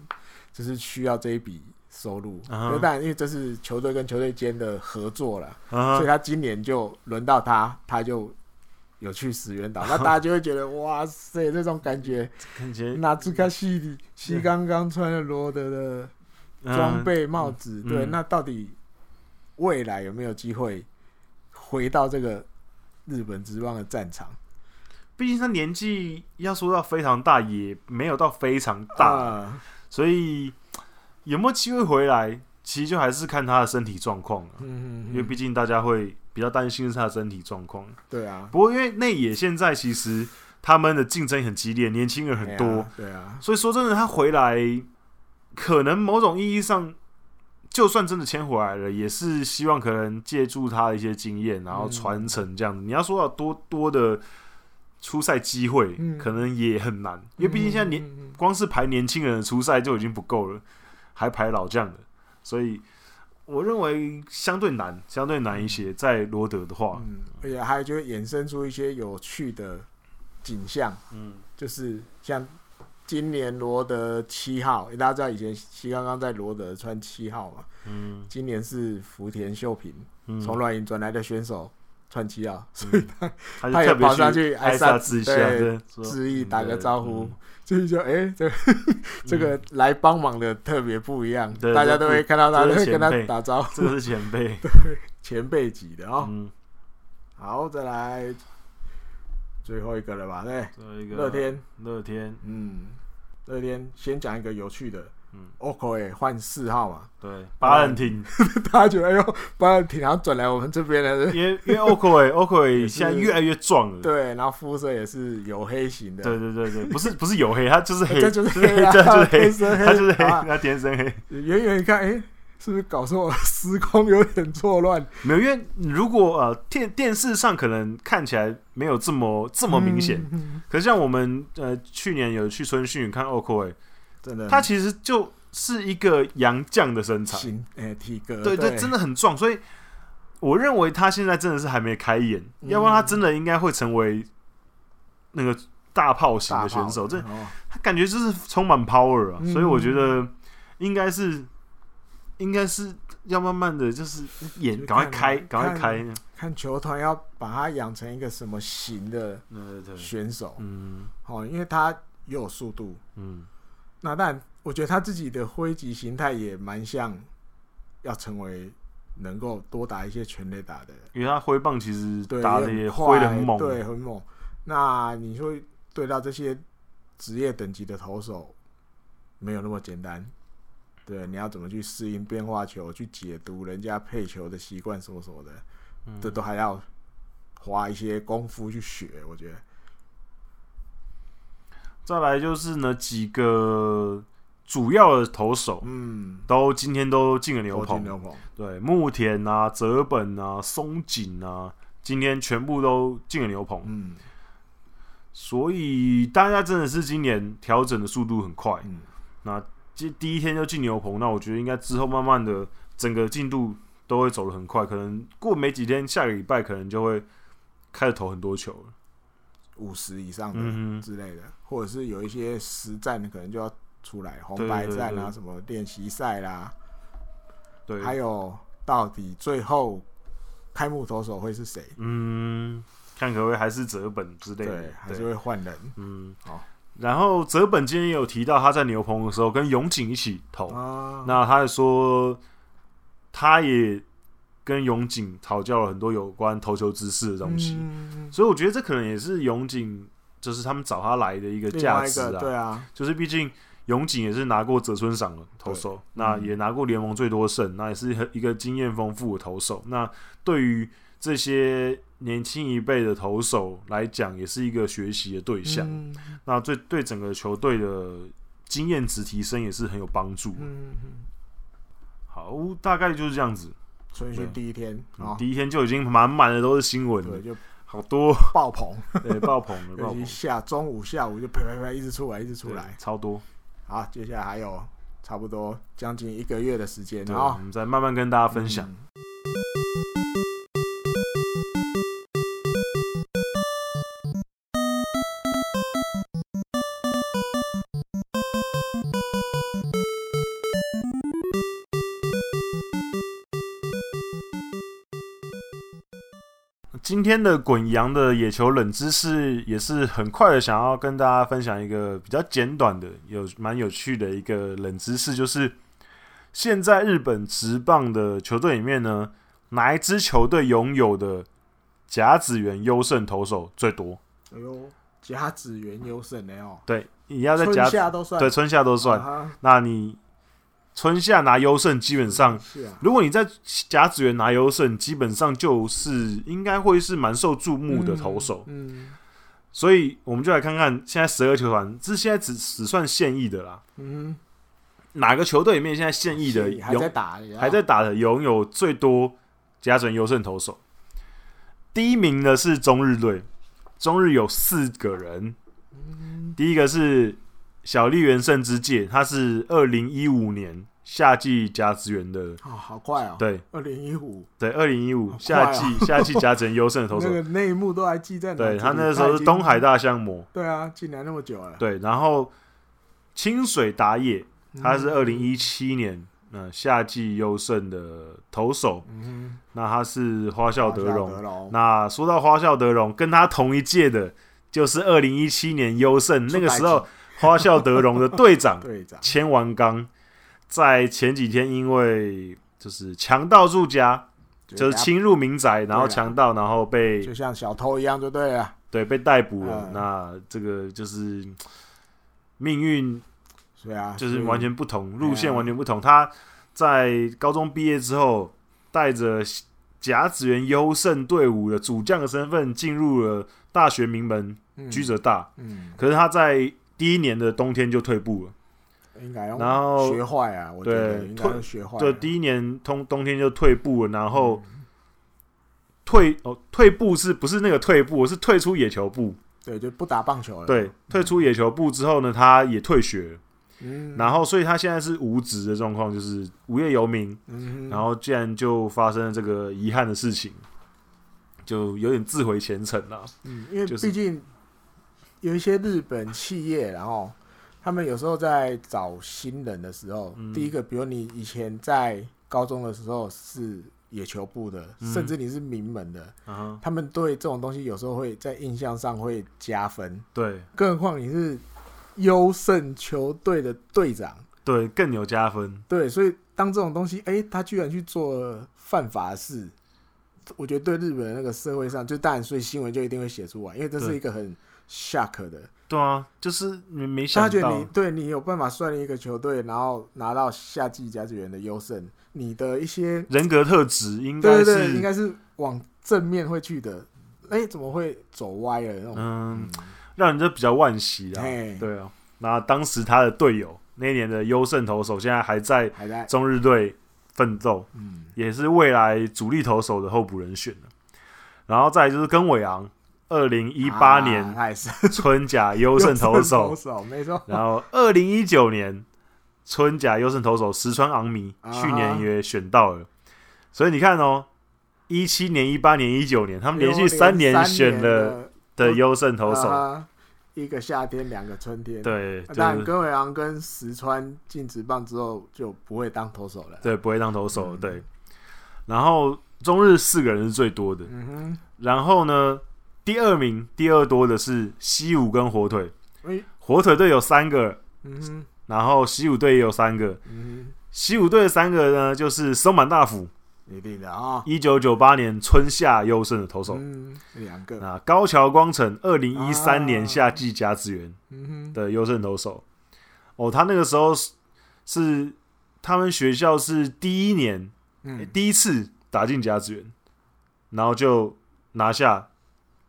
就是需要这一笔收入。那当然，因为这是球队跟球队间的合作了，所以他今年就轮到他，他就有去石原岛，那大家就会觉得哇塞，这种感觉，感觉那兹卡西里西刚刚穿了罗德的装备帽子，对，那到底？未来有没有机会回到这个日本之棒的战场？毕竟他年纪要说到非常大，也没有到非常大，呃、所以有没有机会回来，其实就还是看他的身体状况、了、嗯，嗯，因为毕竟大家会比较担心是他的身体状况。对啊。不过因为内野现在其实他们的竞争很激烈，年轻人很多。对啊。所以说真的，他回来可能某种意义上。就算真的签回来了，也是希望可能借助他的一些经验，然后传承这样子。嗯、你要说要多多的出赛机会，嗯、可能也很难，因为毕竟现在年、嗯、光是排年轻人的出赛就已经不够了，还排老将的，所以我认为相对难，相对难一些。在罗德的话，嗯，而且还就会衍生出一些有趣的景象，嗯，就是像。今年罗德七号，大家知道以前西刚刚在罗德穿七号嘛？嗯，今年是福田秀平从软银转来的选手穿七号，所以他他也跑上去挨下致对致意打个招呼，就是说哎，这个 这个来帮忙的特别不一样，大家都会看到他，都会跟他打招呼，这是前辈，对前辈级的啊。好，再来最后一个了吧？对，最后一个乐天，乐天，嗯。乐天先讲一个有趣的，嗯，Okoye 换四号嘛，对，巴恩廷，大家觉得哎呦，巴恩廷好像转来我们这边了，因为因为 Okoye，Okoye 现在越来越壮了，对，然后肤色也是黝黑型的，对对对对，不是不是黝黑，他就是黑，就是黑，就是黑，他就是黑，他天生黑，远远一看，哎。是不是搞错了？时空有点错乱。没有，因为如果呃电电视上可能看起来没有这么这么明显，可是像我们呃去年有去春训看 Okoye，真的，他其实就是一个洋将的身材，哎、欸，体格，对对，真的很壮。所以我认为他现在真的是还没开眼，嗯、要不然他真的应该会成为那个大炮型的选手。这、哦、他感觉就是充满 power 啊，嗯、所以我觉得应该是。应该是要慢慢的就是眼赶快开，赶快开，看，看球团要把他养成一个什么型的选手，嗯，好，因为他也有速度，嗯，那但我觉得他自己的挥击形态也蛮像，要成为能够多打一些全垒打的人，因为他挥棒其实打的也挥的很猛，对，很猛。那你说对到这些职业等级的投手，没有那么简单。对，你要怎么去适应变化球，去解读人家配球的习惯，什么什么的，嗯、这都还要花一些功夫去学。我觉得。再来就是呢，几个主要的投手，嗯，都今天都进了牛棚。牛棚对，牧田啊、泽本啊、松井啊，今天全部都进了牛棚。嗯，所以大家真的是今年调整的速度很快。嗯，那。第第一天就进牛棚，那我觉得应该之后慢慢的整个进度都会走得很快，可能过没几天，下个礼拜可能就会开始投很多球了，五十以上的之类的，嗯、或者是有一些实战可能就要出来，红白战啊，什么练习赛啦，对，还有到底最后开幕投手会是谁？嗯，看可不可以还是泽本之类的，对，还是会换人，嗯，好。然后泽本今天也有提到，他在牛棚的时候跟永井一起投。啊，那他说，他也跟永井讨教了很多有关投球姿势的东西。嗯所以我觉得这可能也是永井，就是他们找他来的一个价值啊。对啊，就是毕竟永井也是拿过泽村赏的投手，那也拿过联盟最多胜，那也是一个经验丰富的投手。那对于这些年轻一辈的投手来讲，也是一个学习的对象。嗯那对对整个球队的经验值提升也是很有帮助。嗯嗯，好，大概就是这样子。春训第一天啊，嗯第一天就已经满满的都是新闻，对，就好多，爆棚，对，爆棚了，爆尤其棚，下中午下午就啪啪啪一直出来，一直出来。超多。好，接下来还有差不多将近一个月的时间然后我，们再慢慢跟大家分享。嗯今天的滚羊的野球冷知识也是很快的，想要跟大家分享一个比较简短的、有蛮有趣的一个冷知识，就是现在日本职棒的球队里面呢，哪一支球队拥有的甲子园优胜投手最多？哎呦，甲子园优胜的哦，对，你要在甲春子夏都算，对春夏都算。啊那你春夏拿优胜，基本上如果你在甲子园拿优胜，基本上就是应该会是蛮受注目的投手。嗯所以我们就来看看现在十二球团，这现在只只算现役的啦。嗯，哪个球队里面现在现役的还在打，还在打的拥有最多甲子园优胜投手？第一名的是中日队，中日有四个人。嗯第一个是小笠原胜之介，他是二零一五年夏季甲子园的，哦，好快哦，对。二零一五，对，二零一五夏哦。季夏季甲子园优胜的投手。那。个内幕都还记在对他那个时候是东海，大相模，对啊，进来那么久了，对，然后清水达也，嗯他是二零一七年呃夏季优胜的投手，嗯那他是花孝哼，德德荣。龙，那说到花孝德荣，跟他同一届的，就是二零一七年优胜那个时候，花孝德荣的队长 队长，千完刚，在前几天因为就是强盗住家，就是侵入民宅，然后强盗，然后被就像小偷一样，就对了，对被逮捕了。嗯那这个就是命运。对啊，就是完全不同，嗯路线完全不同。他在高中毕业之后，带着甲子园优胜队伍的主将的身份进入了大学名门嗯居泽大。嗯，可是他在第一年的冬天就退步了，应该然后学坏啊，我觉得对应该学坏对，第一年冬冬天就退步了，然后嗯退哦退步是不是那个退步？是退出野球部。对，就不打棒球了，对，退出野球部之后呢，他也退学了，嗯，然后所以他现在是无职的状况，就是无业游民。嗯，然后竟然就发生了这个遗憾的事情，就有点自毁前程了。嗯，因为毕竟有一些日本企业，然后他们有时候在找新人的时候，嗯。第一个，比如你以前在高中的时候是野球部的，嗯。甚至你是名门的，啊，他们对这种东西有时候会在印象上会加分，对。更何况你是优胜球队的队长，对，更有加分。对，所以当这种东西，哎、他居然去做犯法的事，我觉得对日本的那个社会上，就当然，所以新闻就一定会写出来，因为这是一个很 shock 的。对啊，就是你没想到他觉得你，对你有办法率领一个球队，然后拿到夏季甲子园的优胜，你的一些人格特质应该对对对，应，该是往正面会去的。哎、怎么会走歪了那种？嗯，让人家比较惋惜啊。对啊，那当时他的队友那一年的优胜投手，现在还在还在，中日队奋斗，嗯，也是未来主力投手的候补人选了。然后再来就是根伟昂，二零一八啊年春甲优胜投优手投。手，没错。然后二零一九年春甲优胜投手石川昂弥啊去年也选到了，所以你看哦，一七年、一八年、一九年，他们连续三年选了的优胜投手，啊一个夏天，两个春天。，对，就但是根伟昂跟石川进职棒之后就不会当投手了。对不会当投手，嗯对。然后中日四个人是最多的，嗯然后呢，第二名第二多的是西武跟火腿，火腿队有三个，嗯，然后西武队也有三个。嗯，西武队的三个呢，就是松满大辅，一定的啊，一九九八年春夏优胜的投手。嗯，两个，啊，高桥光成，二零一三年夏季甲子园的优胜投手。哦，他那个时候是是他们学校是第一年，嗯，第一次打进甲子园，然后就拿下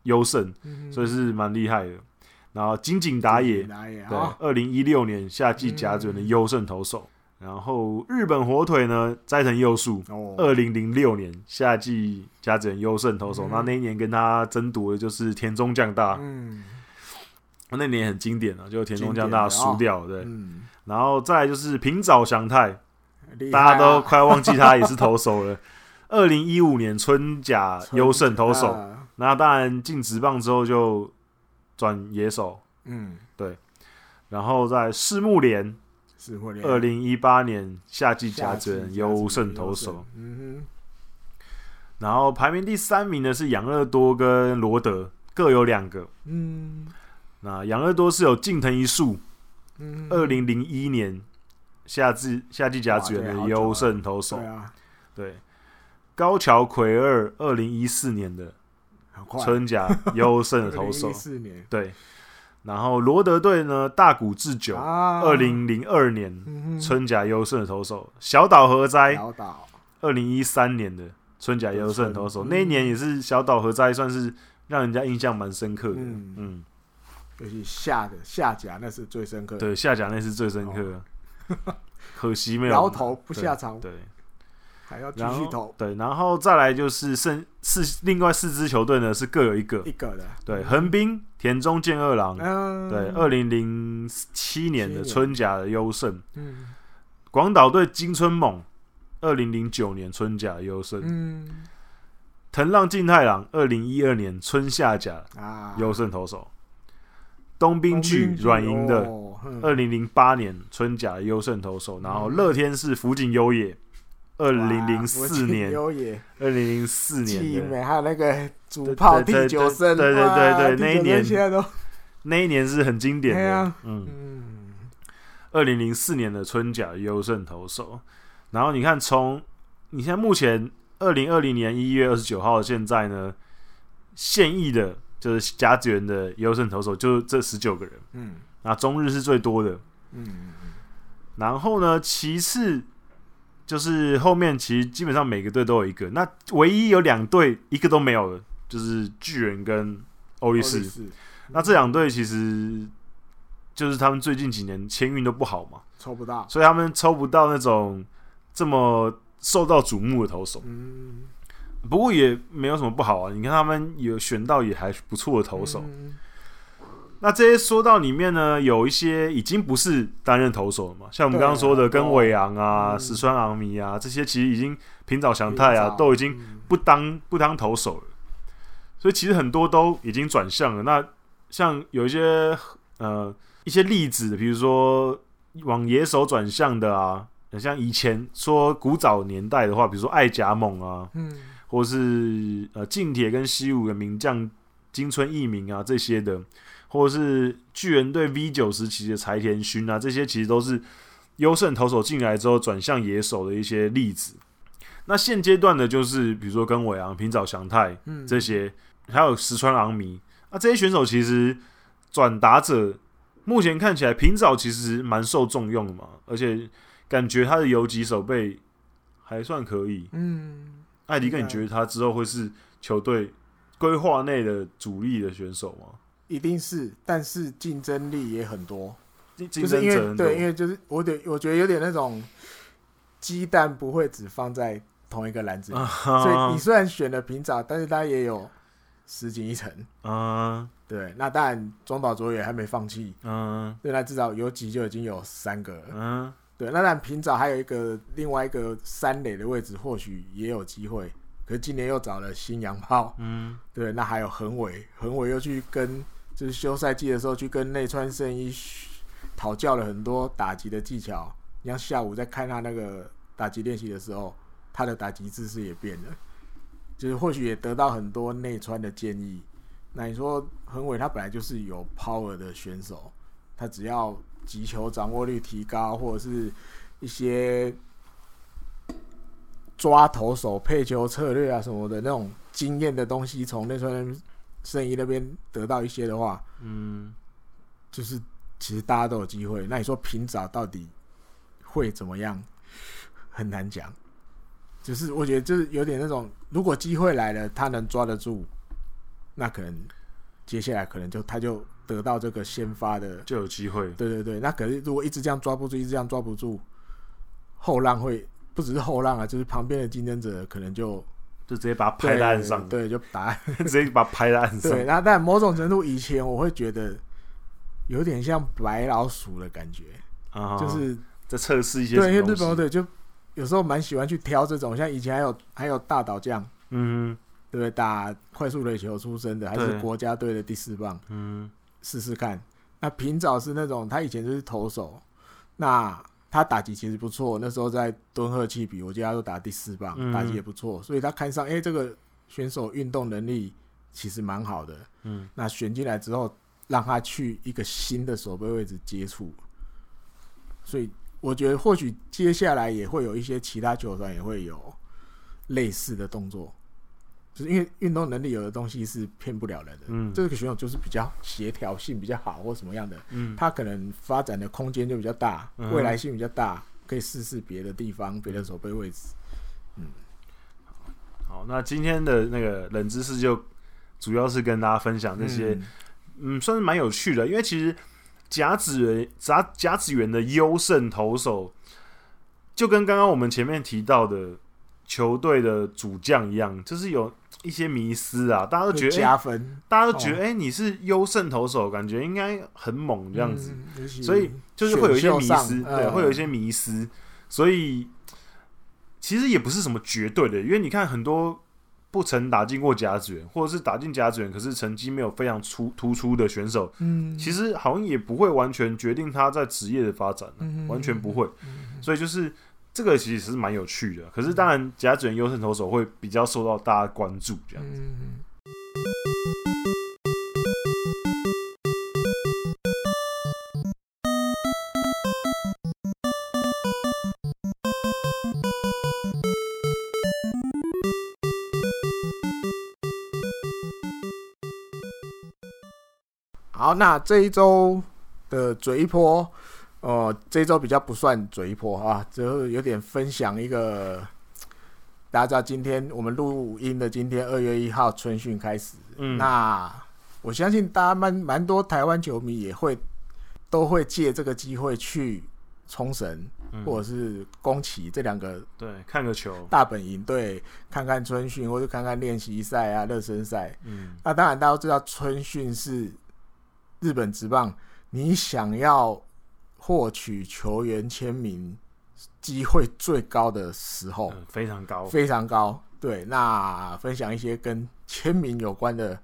优胜，嗯所以是蛮厉害的。然后金井打野，打野对啊，，二零一六年夏季甲子园的优胜投手。然后日本火腿呢，斋藤佑树，哦，二零零六年夏季甲子园优胜投手。嗯。那那一年跟他争夺的就是田中将大，嗯。那年很经典啊，就田中将大输掉了，对。嗯，然后再来就是平沼祥太，啊。大家都快忘记他也是投手了。二零一五年春甲优胜投手，啊那当然进职棒之后就转野手，嗯，对。然后在世木连，是会二零一八年夏季甲子园优胜投手，，嗯然后排名第三名的是养乐多跟罗德，各有两个。嗯。那养乐多是有近藤一树，嗯，二零零一年夏季夏季甲子园的优胜投手。对，啊，对。高桥奎二，二零一四年的春甲 优胜的投手，四年。对。然后罗德队呢，大谷智久，啊，二零零二年嗯春甲优胜的投手，小岛和哉，小岛，二零一三年的春甲优胜投手，嗯。那一年也是小岛和哉算是让人家印象蛮深刻的。嗯。嗯，尤其下的下甲那是最深刻的，对，下甲那是最深刻的，可惜没有摇头不下场，对，还要继然后续投。对，然后再来就是剩四另外四支球队呢是各有一个，一个的，对，横滨田中健二郎，嗯，对，二零零七年的春甲的优胜，嗯。广岛队金春猛，二零零九年春甲的优胜，嗯。藤浪晋太郎，二零一二年春夏甲啊，优胜投手，东滨巨软银的，二二零零八年春甲的优胜投手，然后嗯。乐天是福井优也，二零零四年，二零零四年还有那个主炮第九胜，对对对对对那一年现在都那一年是很经典的嗯，嗯二零零四年的春甲优胜投手，然后你看从你现在目前二零二零年一月二十九号现在呢，现役的就是甲子园的优胜投手就这十九个人，嗯那中日是最多的，嗯然后呢，其次就是后面其实基本上每个队都有一个，那唯一有两队一个都没有的，就是巨人跟欧力士。那这两队其实就是他们最近几年签运都不好嘛，抽不到，所以他们抽不到那种这么受到瞩目的投手。嗯，不过也没有什么不好啊，你看他们有选到也还不错的投手。嗯那这些说到里面呢，有一些已经不是担任投手了嘛，像我们刚刚说的，跟尾昂啊、嗯石川昂弥啊这些，其实已经平早祥太啊，都已经嗯不当不当投手了。所以其实很多都已经转向了。那像有一些呃一些例子，比如说往野手转向的啊，像以前说古早年代的话，比如说爱甲猛啊，嗯或是呃近铁跟西武的名将金村义明啊这些的，或者是巨人队 V 九时期的柴田勋啊，这些其实都是优胜投手进来之后转向野手的一些例子。那现阶段的就是比如说跟尾昂、平沼翔太嗯这些，还有石川昂弥啊这些选手，其实转打者目前看起来平沼其实蛮受重用的嘛，而且感觉他的游击手背还算可以。嗯，艾迪哥，你觉得他之后会是球队规划内的主力的选手吗？一定是，但是竞争力也很多，就是因为对，因为就是我得我觉得有点那种鸡蛋不会只放在同一个篮子里，所以你虽然选了平沼，但是它也有十几一成，嗯对，那当然中岛卓也还没放弃，嗯对，那至少有几就已经有三个了，嗯对，那当然平沼还有一个另外一个三垒的位置，或许也有机会，可是今年又找了新洋炮，嗯。对，那还有恒伟，恒伟又去跟就是休赛季的时候去跟内川圣一讨教了很多打击的技巧。你像下午在看他那个打击练习的时候，他的打击姿势也变了，就是或许也得到很多内川的建议。那你说横尾他本来就是有 power 的选手，他只要击球掌握率提高，或者是一些抓投手配球策略啊什么的那种经验的东西，从内川圣一那边得到一些的话，嗯，就是其实大家都有机会。那你说平早到底会怎么样？很难讲。就是我觉得就是有点那种，如果机会来了，他能抓得住，那可能接下来可能就他就得到这个先发的就有机会。对对对，那可是如果一直这样抓不住，一直这样抓不住，后浪会不只是后浪啊，就是旁边的竞争者可能就。就直接把它拍在岸上，对，就打，直接把它拍在岸上。对，那但某种程度，以前我会觉得有点像白老鼠的感觉，啊、就是在测试一些。对，因为日本队就有时候蛮喜欢去挑这种，像以前还有还有大岛将，嗯，对不对？打快速垒球出身的，还是国家队的第四棒，嗯，试试看。那平早是那种，他以前就是投手，那。他打击其实不错，那时候在敦贺气比，我记得他都打第四棒，嗯、打击也不错，所以他看上，哎、欸，这个选手运动能力其实蛮好的，嗯，那选进来之后，让他去一个新的守备位置接触，所以我觉得或许接下来也会有一些其他球团也会有类似的动作。就是因为运动能力有的东西是骗不了人的，嗯，这个选手就是比较协调性比较好或什么样的，嗯，他可能发展的空间就比较大，未来性比较大，可以试试别的地方、别的守备位置，嗯，好，那今天的那个冷知识就主要是跟大家分享这些，嗯，算是蛮有趣的，因为其实甲子园甲甲子园的优胜投手，就跟刚刚我们前面提到的球队的主将一样，就是有。一些迷思啊，大家都觉得加分，大家都觉得哎、哦欸，你是优胜投手，感觉应该很猛这样子，嗯、所以就是会有一些迷思，对，会有一些迷思，所以其实也不是什么绝对的，因为你看很多不曾打进过甲子园，或者是打进甲子园，可是成绩没有非常出突出的选手，嗯，其实好像也不会完全决定他在职业的发展，嗯、完全不会，所以就是。这个其实是蛮有趣的，可是当然甲子园优胜投手会比较受到大家关注，这样子。嗯、好，那这一周的嘴波。哦，这一周比较不算嘴破啊，就有点分享一个，大家知道今天我们录音的今天二月一号春训开始，嗯，那我相信大家蛮蛮多台湾球迷也会都会借这个机会去冲绳、嗯、或者是宫崎这两个对看个球。大本营对看看春训或者看看练习赛啊热身赛，嗯，那当然大家都知道春训是日本职棒，你想要。获取球员签名机会最高的时候，嗯，非常高，非常高。对，那分享一些跟签名有关的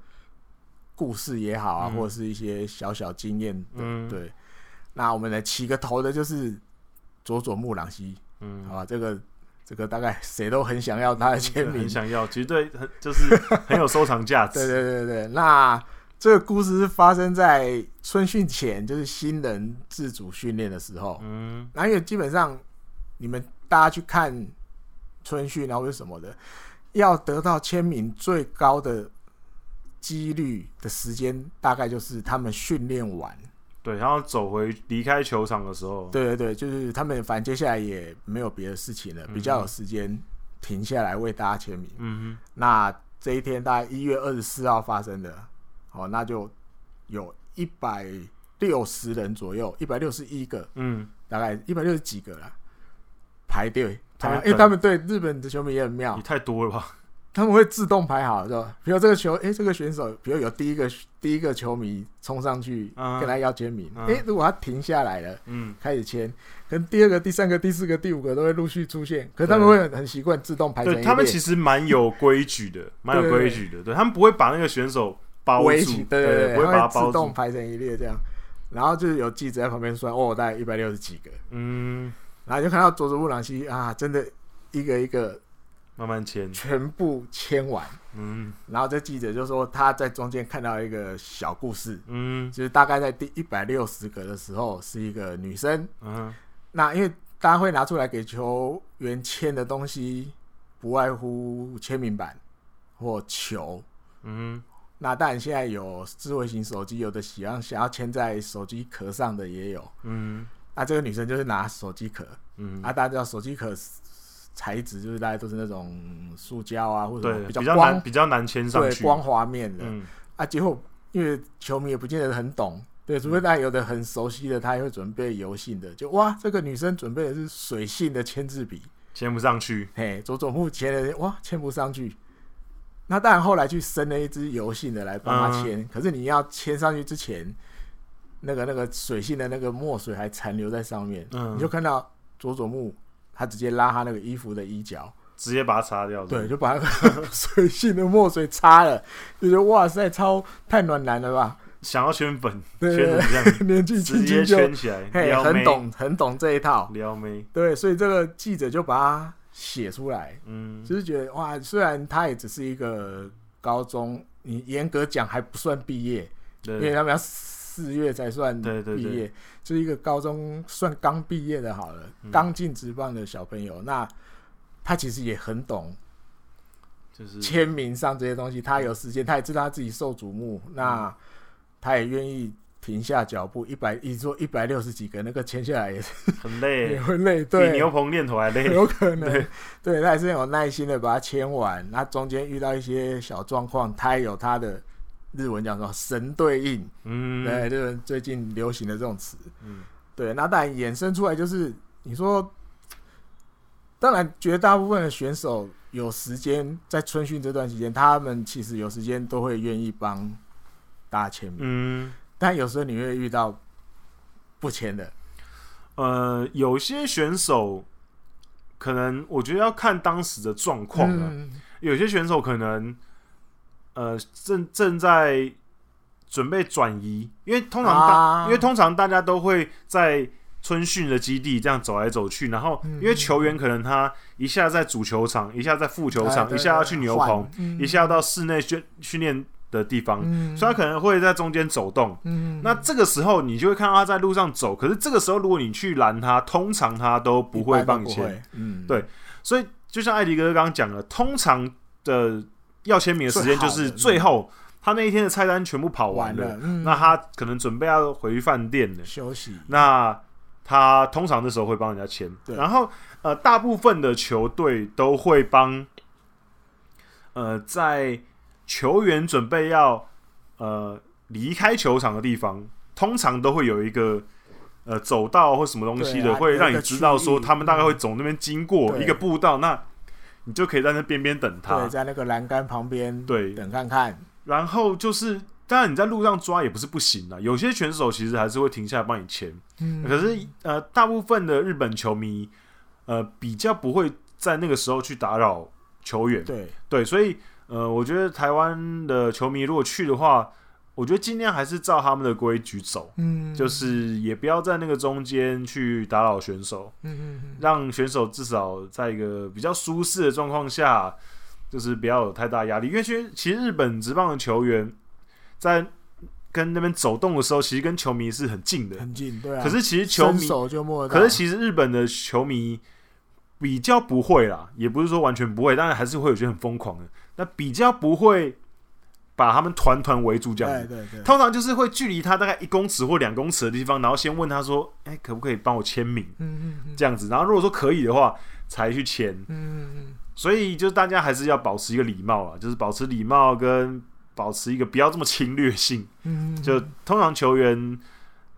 故事也好啊，嗯、或者是一些小小经验。嗯，对。那我们来起个头的，就是佐佐木朗希。嗯，好吧，这个这个大概谁都很想要他的签名，很想要，绝对很就是很有收藏价 值。对对对对，那。这个故事是发生在春训前，就是新人自主训练的时候。嗯，那因为基本上你们大家去看春训然后是什么的，要得到签名最高的几率的时间，大概就是他们训练完，对，然后走回离开球场的时候。对对对，就是他们反正接下来也没有别的事情了，比较有时间停下来为大家签名。嗯哼，那这一天大概一月二十四号发生的。哦，那就有一百六十人左右，一百六十一个，嗯，大概一百六十几个啦，排队，因为他们对日本的球迷也很妙，你太多了吧？他们会自动排好，是吧？比如这个球，哎、欸，这个选手，比如有第一个第一个球迷冲上去跟他要签名，哎、uh 如果他停下来了，嗯，开始签，跟第二个、第三个、第四个、第五个都会陆续出现，可是他们会很很习惯自动排成一列。对，他们其实蛮有规矩的，蛮有规矩的，对，对他们不会把那个选手。围起，对对对，不会把它自动排成一列这样，然后就是有记者在旁边算，哦，大概一百六十几个，嗯，然后就看到佐佐木朗希啊，真的一个一个慢慢签，全部签完。嗯，然后这记者就说他在中间看到一个小故事，嗯，就是大概在第一百六十个的时候，是一个女生。嗯，那因为大家会拿出来给球员签的东西，不外乎签名板或球。嗯，那当然现在有智慧型手机，有的喜欢想要签在手机壳上的也有。嗯，那这个女生就是拿手机壳。嗯，啊，大家知道手机壳材质就是大家都是那种塑胶啊，或者对，比较光、难比较难签上去，对，光滑面的。嗯，啊，结果因为球迷也不见得很懂，对，除非大家有的很熟悉的，他也会准备油性的。就哇，这个女生准备的是水性的签字笔，签不上去。嘿，佐佐木签的哇，签不上去。那当然后来去生了一支油性的来帮他签，嗯，可是你要签上去之前，那个那个水性的那个墨水还残留在上面，嗯，你就看到佐佐木。他直接拉他那个衣服的衣角，直接把它擦掉。对，就把那个 水性的墨水擦了，就觉得哇塞，超太暖男了吧？想要圈粉，对圈粉这样？年纪轻轻就直接圈起来，嘿，很懂，很懂这一套。撩妹，对，所以这个记者就把它写出来，嗯，就是觉得哇，虽然他也只是一个高中，你严格讲还不算毕业，对，因为他们要四月才算毕业。就是一个高中算刚毕业的，好了，刚进职棒的小朋友，嗯，那他其实也很懂，就是签名上这些东西，他有时间，他也知道他自己受瞩目，嗯，那他也愿意停下脚步，一百一说一百六十几个那个签下来也是很累，也会累，对，比牛棚练头还累，有可能，对，对，他还是有耐心的把它签完，那中间遇到一些小状况，他也有他的。日文讲说神对应，嗯，对，就是最近流行的这种词，嗯，对，那当然衍生出来就是你说，当然绝大部分的选手有时间在春训这段时间，他们其实有时间都会愿意帮大家签名，嗯，但有时候你会遇到不签的，呃，有些选手可能我觉得要看当时的状况了，有些选手可能。呃，正正在准备转移，因为通常大，啊、因为通常大家都会在春训的基地这样走来走去，然后因为球员可能他一下在主球场，一下在副球场，一下要去牛棚，一下要到室内训训练的地方，嗯，所以他可能会在中间走动。嗯，那这个时候你就会看到他在路上走，可是这个时候如果你去拦他，通常他都不会帮你签。嗯，对，所以就像艾迪哥刚刚讲的，通常的。要签名的时间就是最后，他那一天的菜单全部跑完了，完了嗯、那他可能准备要回饭店了休息。那他通常的时候会帮人家签，然后呃，大部分的球队都会帮，呃，在球员准备要呃离开球场的地方，通常都会有一个呃走道或什么东西的，会让你知道说他们大概会走那边经过一个步道，那。你就可以在那边边等他，对，在那个栏杆旁边，对，等看看。然后就是，当然你在路上抓也不是不行的，有些选手其实还是会停下来帮你签。嗯，可是呃，大部分的日本球迷，呃，比较不会在那个时候去打扰球员。对对，所以呃，我觉得台湾的球迷如果去的话。我觉得尽量还是照他们的规矩走，嗯，就是也不要在那个中间去打扰选手，嗯，让选手至少在一个比较舒适的状况下，就是不要有太大压力。因为其实其实日本职棒的球员在跟那边走动的时候，其实跟球迷是很近的，很近，对啊。可是其实球迷，可是其实日本的球迷比较不会啦，也不是说完全不会，当然还是会有些很疯狂的，那比较不会。把他们团团围住，这样子，对对对，通常就是会距离他大概一公尺或两公尺的地方，然后先问他说：“哎、欸，可不可以帮我签名？”嗯嗯这样子。然后如果说可以的话，才去签。嗯嗯所以就是大家还是要保持一个礼貌啊，就是保持礼貌跟保持一个不要这么侵略性。嗯就通常球员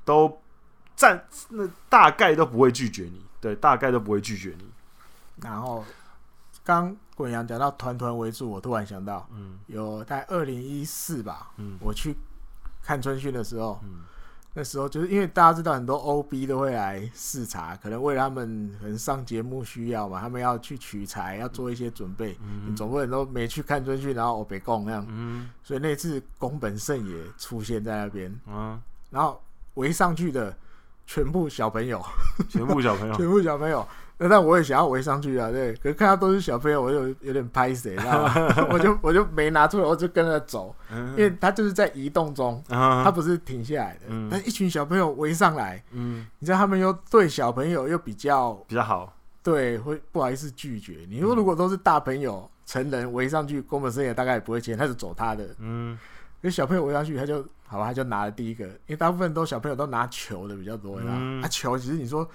都站那大概都不会拒绝你，对，大概都不会拒绝你。然后刚。滚阳讲到团团围住，我突然想到，嗯，有在二零一四吧，嗯，我去看春训的时候，嗯，那时候就是因为大家知道很多 OB 都会来视察，可能为了他们可能上节目需要嘛，他们要去取材，要做一些准备，嗯，你总不能都没去看春训，然后我北贡那样，嗯，所以那次宫本胜也出现在那边，嗯，然后围上去的全部小朋友，全部小朋友，全部小朋友。那我也想要围上去啊，对。可是看到都是小朋友，我就有点拍谁，知道吗？我就我就没拿出来，我就跟着走，因为他就是在移动中，他不是停下来的。但一群小朋友围上来，嗯，你知道他们又对小朋友又比较比较好，对，会不好意思拒绝。你说如果都是大朋友、成人围上去，宫本胜也大概也不会接，他就走他的，嗯。因为小朋友围上去，他就好吧，他就拿了第一个，因为大部分都小朋友都拿球的比较多，啊，球其实你说。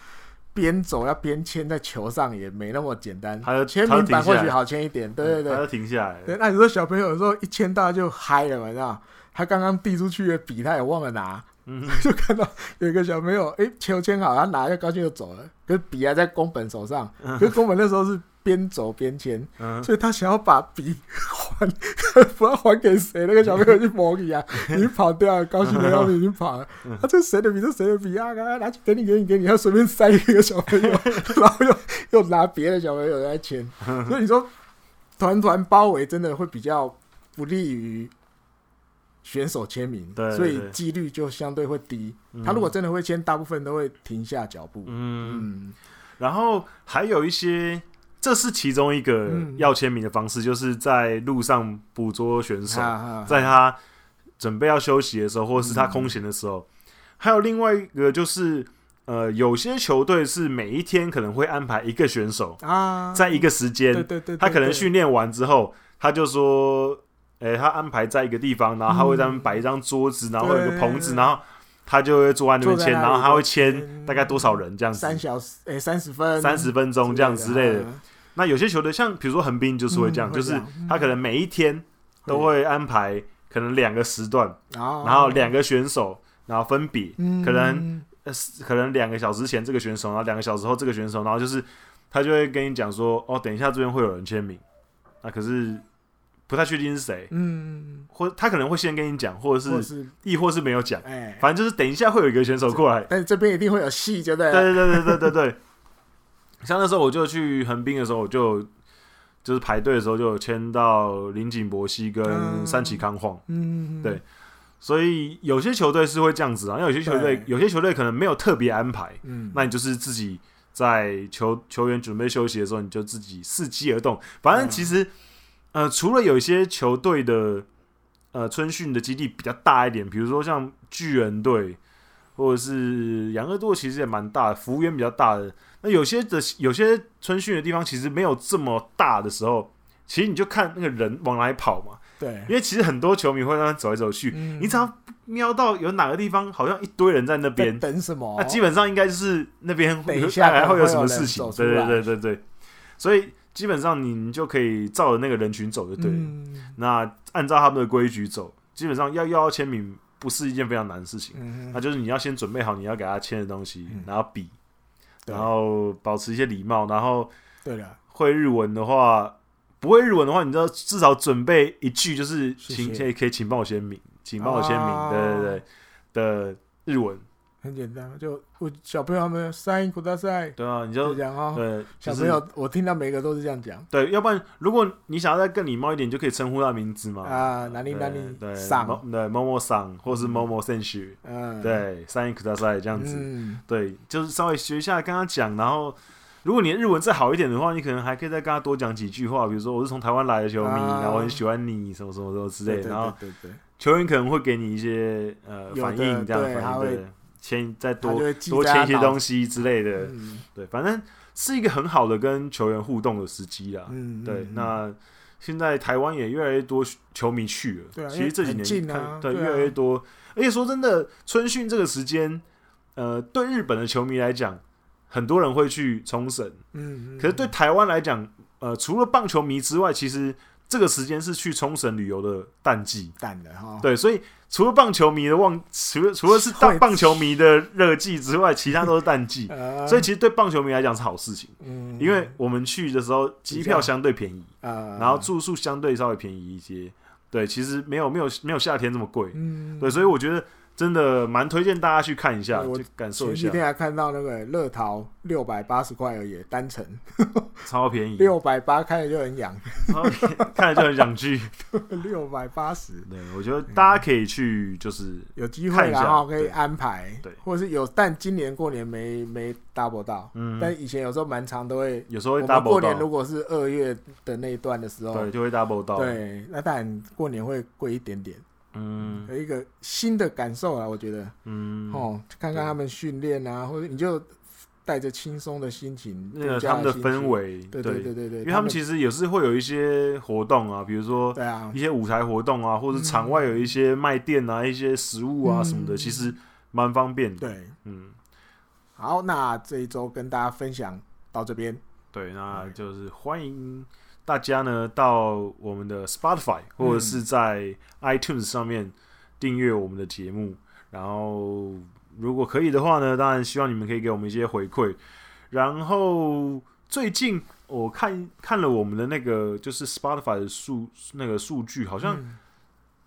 边走要边签在球上也没那么简单，签名板或许好签一点，对对对，还要停下来。对，那有时候小朋友有时候一签到就嗨了嘛，你知道？他刚刚递出去的笔他也忘了拿，嗯、就看到有一个小朋友，哎、欸，球签好，他拿就高兴就走了，可是笔还在宫本手上，可是宫本那时候是。边走边签，嗯、所以他想要把笔还，不知道还给谁。那个小朋友去摸笔啊，已经跑掉了，高兴的要命，已经跑了。他、啊、这谁的笔？这谁的笔啊？拿拿去给你，给你，给你。他随便塞一个小朋友，然后又又拿别的小朋友来签。所以你说团团包围真的会比较不利于选手签名，对对对，所以几率就相对会低。嗯、他如果真的会签，大部分都会停下脚步。嗯，嗯，然后还有一些。这是其中一个要签名的方式，嗯、就是在路上捕捉选手，嗯、在他准备要休息的时候，或者是他空闲的时候。嗯、还有另外一个就是，呃，有些球队是每一天可能会安排一个选手啊，在一个时间，对对对，他可能训练完之后，他就说，诶，他安排在一个地方，然后他会在那边摆一张桌子，然后有一个棚子，然后。他就会坐在那边签，然后他会签大概多少人这样子？三小时，诶，三十分，三十分钟这样之类的。那有些球队像比如说横滨就是会这样，就是他可能每一天都会安排可能两个时段，然后两个选手，然后分比可能可能两个小时前这个选手，然后两个小时后这个选手，然后就是他就会跟你讲说，哦，等一下这边会有人签名，那可是。不太确定是谁，嗯，或他可能会先跟你讲，或者是亦或是没有讲，哎，反正就是等一下会有一个选手过来，但是这边一定会有戏，对不对？对对对对对对。像那时候我就去横滨的时候，我就就是排队的时候就有签到林井博希跟三崎康晃，嗯，对，所以有些球队是会这样子啊，因为有些球队有些球队可能没有特别安排，嗯，那你就是自己在球球员准备休息的时候，你就自己伺机而动，反正其实。呃，除了有一些球队的呃春训的基地比较大一点，比如说像巨人队或者是养乐多，其实也蛮大的，幅员比较大的。那有些的有些春训的地方其实没有这么大的时候，其实你就看那个人往哪里跑嘛。对，因为其实很多球迷会让他走来走去，嗯、你只要瞄到有哪个地方好像一堆人在那边等什么，那基本上应该就是那边等下来会有什么事情。对对对对对，所以。基本上你就可以照着那个人群走就对了。嗯、那按照他们的规矩走，基本上要要签名不是一件非常难的事情。嗯、那就是你要先准备好你要给他签的东西，嗯、然后笔，然后保持一些礼貌，然后对了，会日文的话，不会日文的话，你知道至少准备一句就是请可以可以请帮我签名，请帮我签名，啊、对对对的日文。很简单，就我小朋友他们 sign 古大赛，对啊，你就讲啊，对，小朋友我听到每个都是这样讲，对，要不然如果你想要再更礼貌一点，就可以称呼他名字嘛，啊，哪里哪里，对，上，对，某某上，或是某某选手，嗯，对，sign 古大赛这样子，对，就是稍微学一下跟他讲，然后如果你的日文再好一点的话，你可能还可以再跟他多讲几句话，比如说我是从台湾来的球迷，然后我很喜欢你，什么什么什么之类的，然后球员可能会给你一些呃反应，这样反应对。签再多多签一些东西之类的，嗯、对，反正是一个很好的跟球员互动的时机啦。嗯、对，嗯、那现在台湾也越来越多球迷去了。对、啊，其实这几年看，啊、对，啊、越来越多。而且说真的，春训这个时间，呃，对日本的球迷来讲，很多人会去冲绳。嗯，可是对台湾来讲，呃，除了棒球迷之外，其实。这个时间是去冲绳旅游的淡季，淡的哈。对，所以除了棒球迷的旺，除了除了是 棒棒球迷的热季之外，其他都是淡季。所以其实对棒球迷来讲是好事情，嗯，因为我们去的时候机票相对便宜，啊，然后住宿相对稍微便宜一些。对，其实没有没有没有夏天这么贵，嗯，对，所以我觉得真的蛮推荐大家去看一下，我感受一下。前几天还看到那个乐淘六百八十块而已，单程 超便宜，六百八看着就很痒，看着就很想去。六百八十，对，我觉得大家可以去，就是有机会然后可以安排，对，或者是有，但今年过年没没 double 到，嗯，但以前有时候蛮长都会，有时候会 double 到。过年如果是二月的那一段的时候，对，就会 double 到。对，那当然过年会贵一点点。嗯，有一个新的感受啊，我觉得，嗯，哦，看看他们训练啊，或者你就带着轻松的心情，那个他们的氛围，对对。对对对，因为他们其实也是会有一些活动啊，比如说，对啊，一些舞台活动啊，或者场外有一些卖店啊，一些食物啊什么的，其实蛮方便的。对，嗯，好，那这一周跟大家分享到这边，对，那就是欢迎。大家呢，到我们的 Spotify 或者是在 iTunes 上面订阅我们的节目，嗯、然后如果可以的话呢，当然希望你们可以给我们一些回馈。然后最近我看看了我们的那个就是 Spotify 的数那个数据，好像、嗯、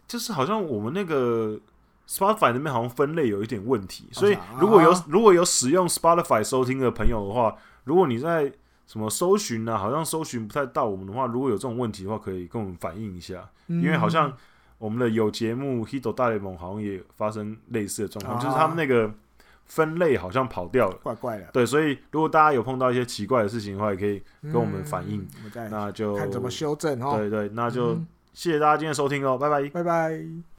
就是好像我们那个 Spotify 那边好像分类有一点问题，所以如果有如果有使用 Spotify 收听的朋友的话，如果你在什么搜寻呢？好像搜寻不太到我们的话，如果有这种问题的话，可以跟我们反映一下。嗯、因为好像我们的有节目《Hito 大联盟》好像也发生类似的状况，啊、就是他们那个分类好像跑掉了，怪怪的。对，所以如果大家有碰到一些奇怪的事情的话，也可以跟我们反映。嗯、那就看怎么修正哦。对，对对，那就谢谢大家今天的收听哦，拜拜，拜拜。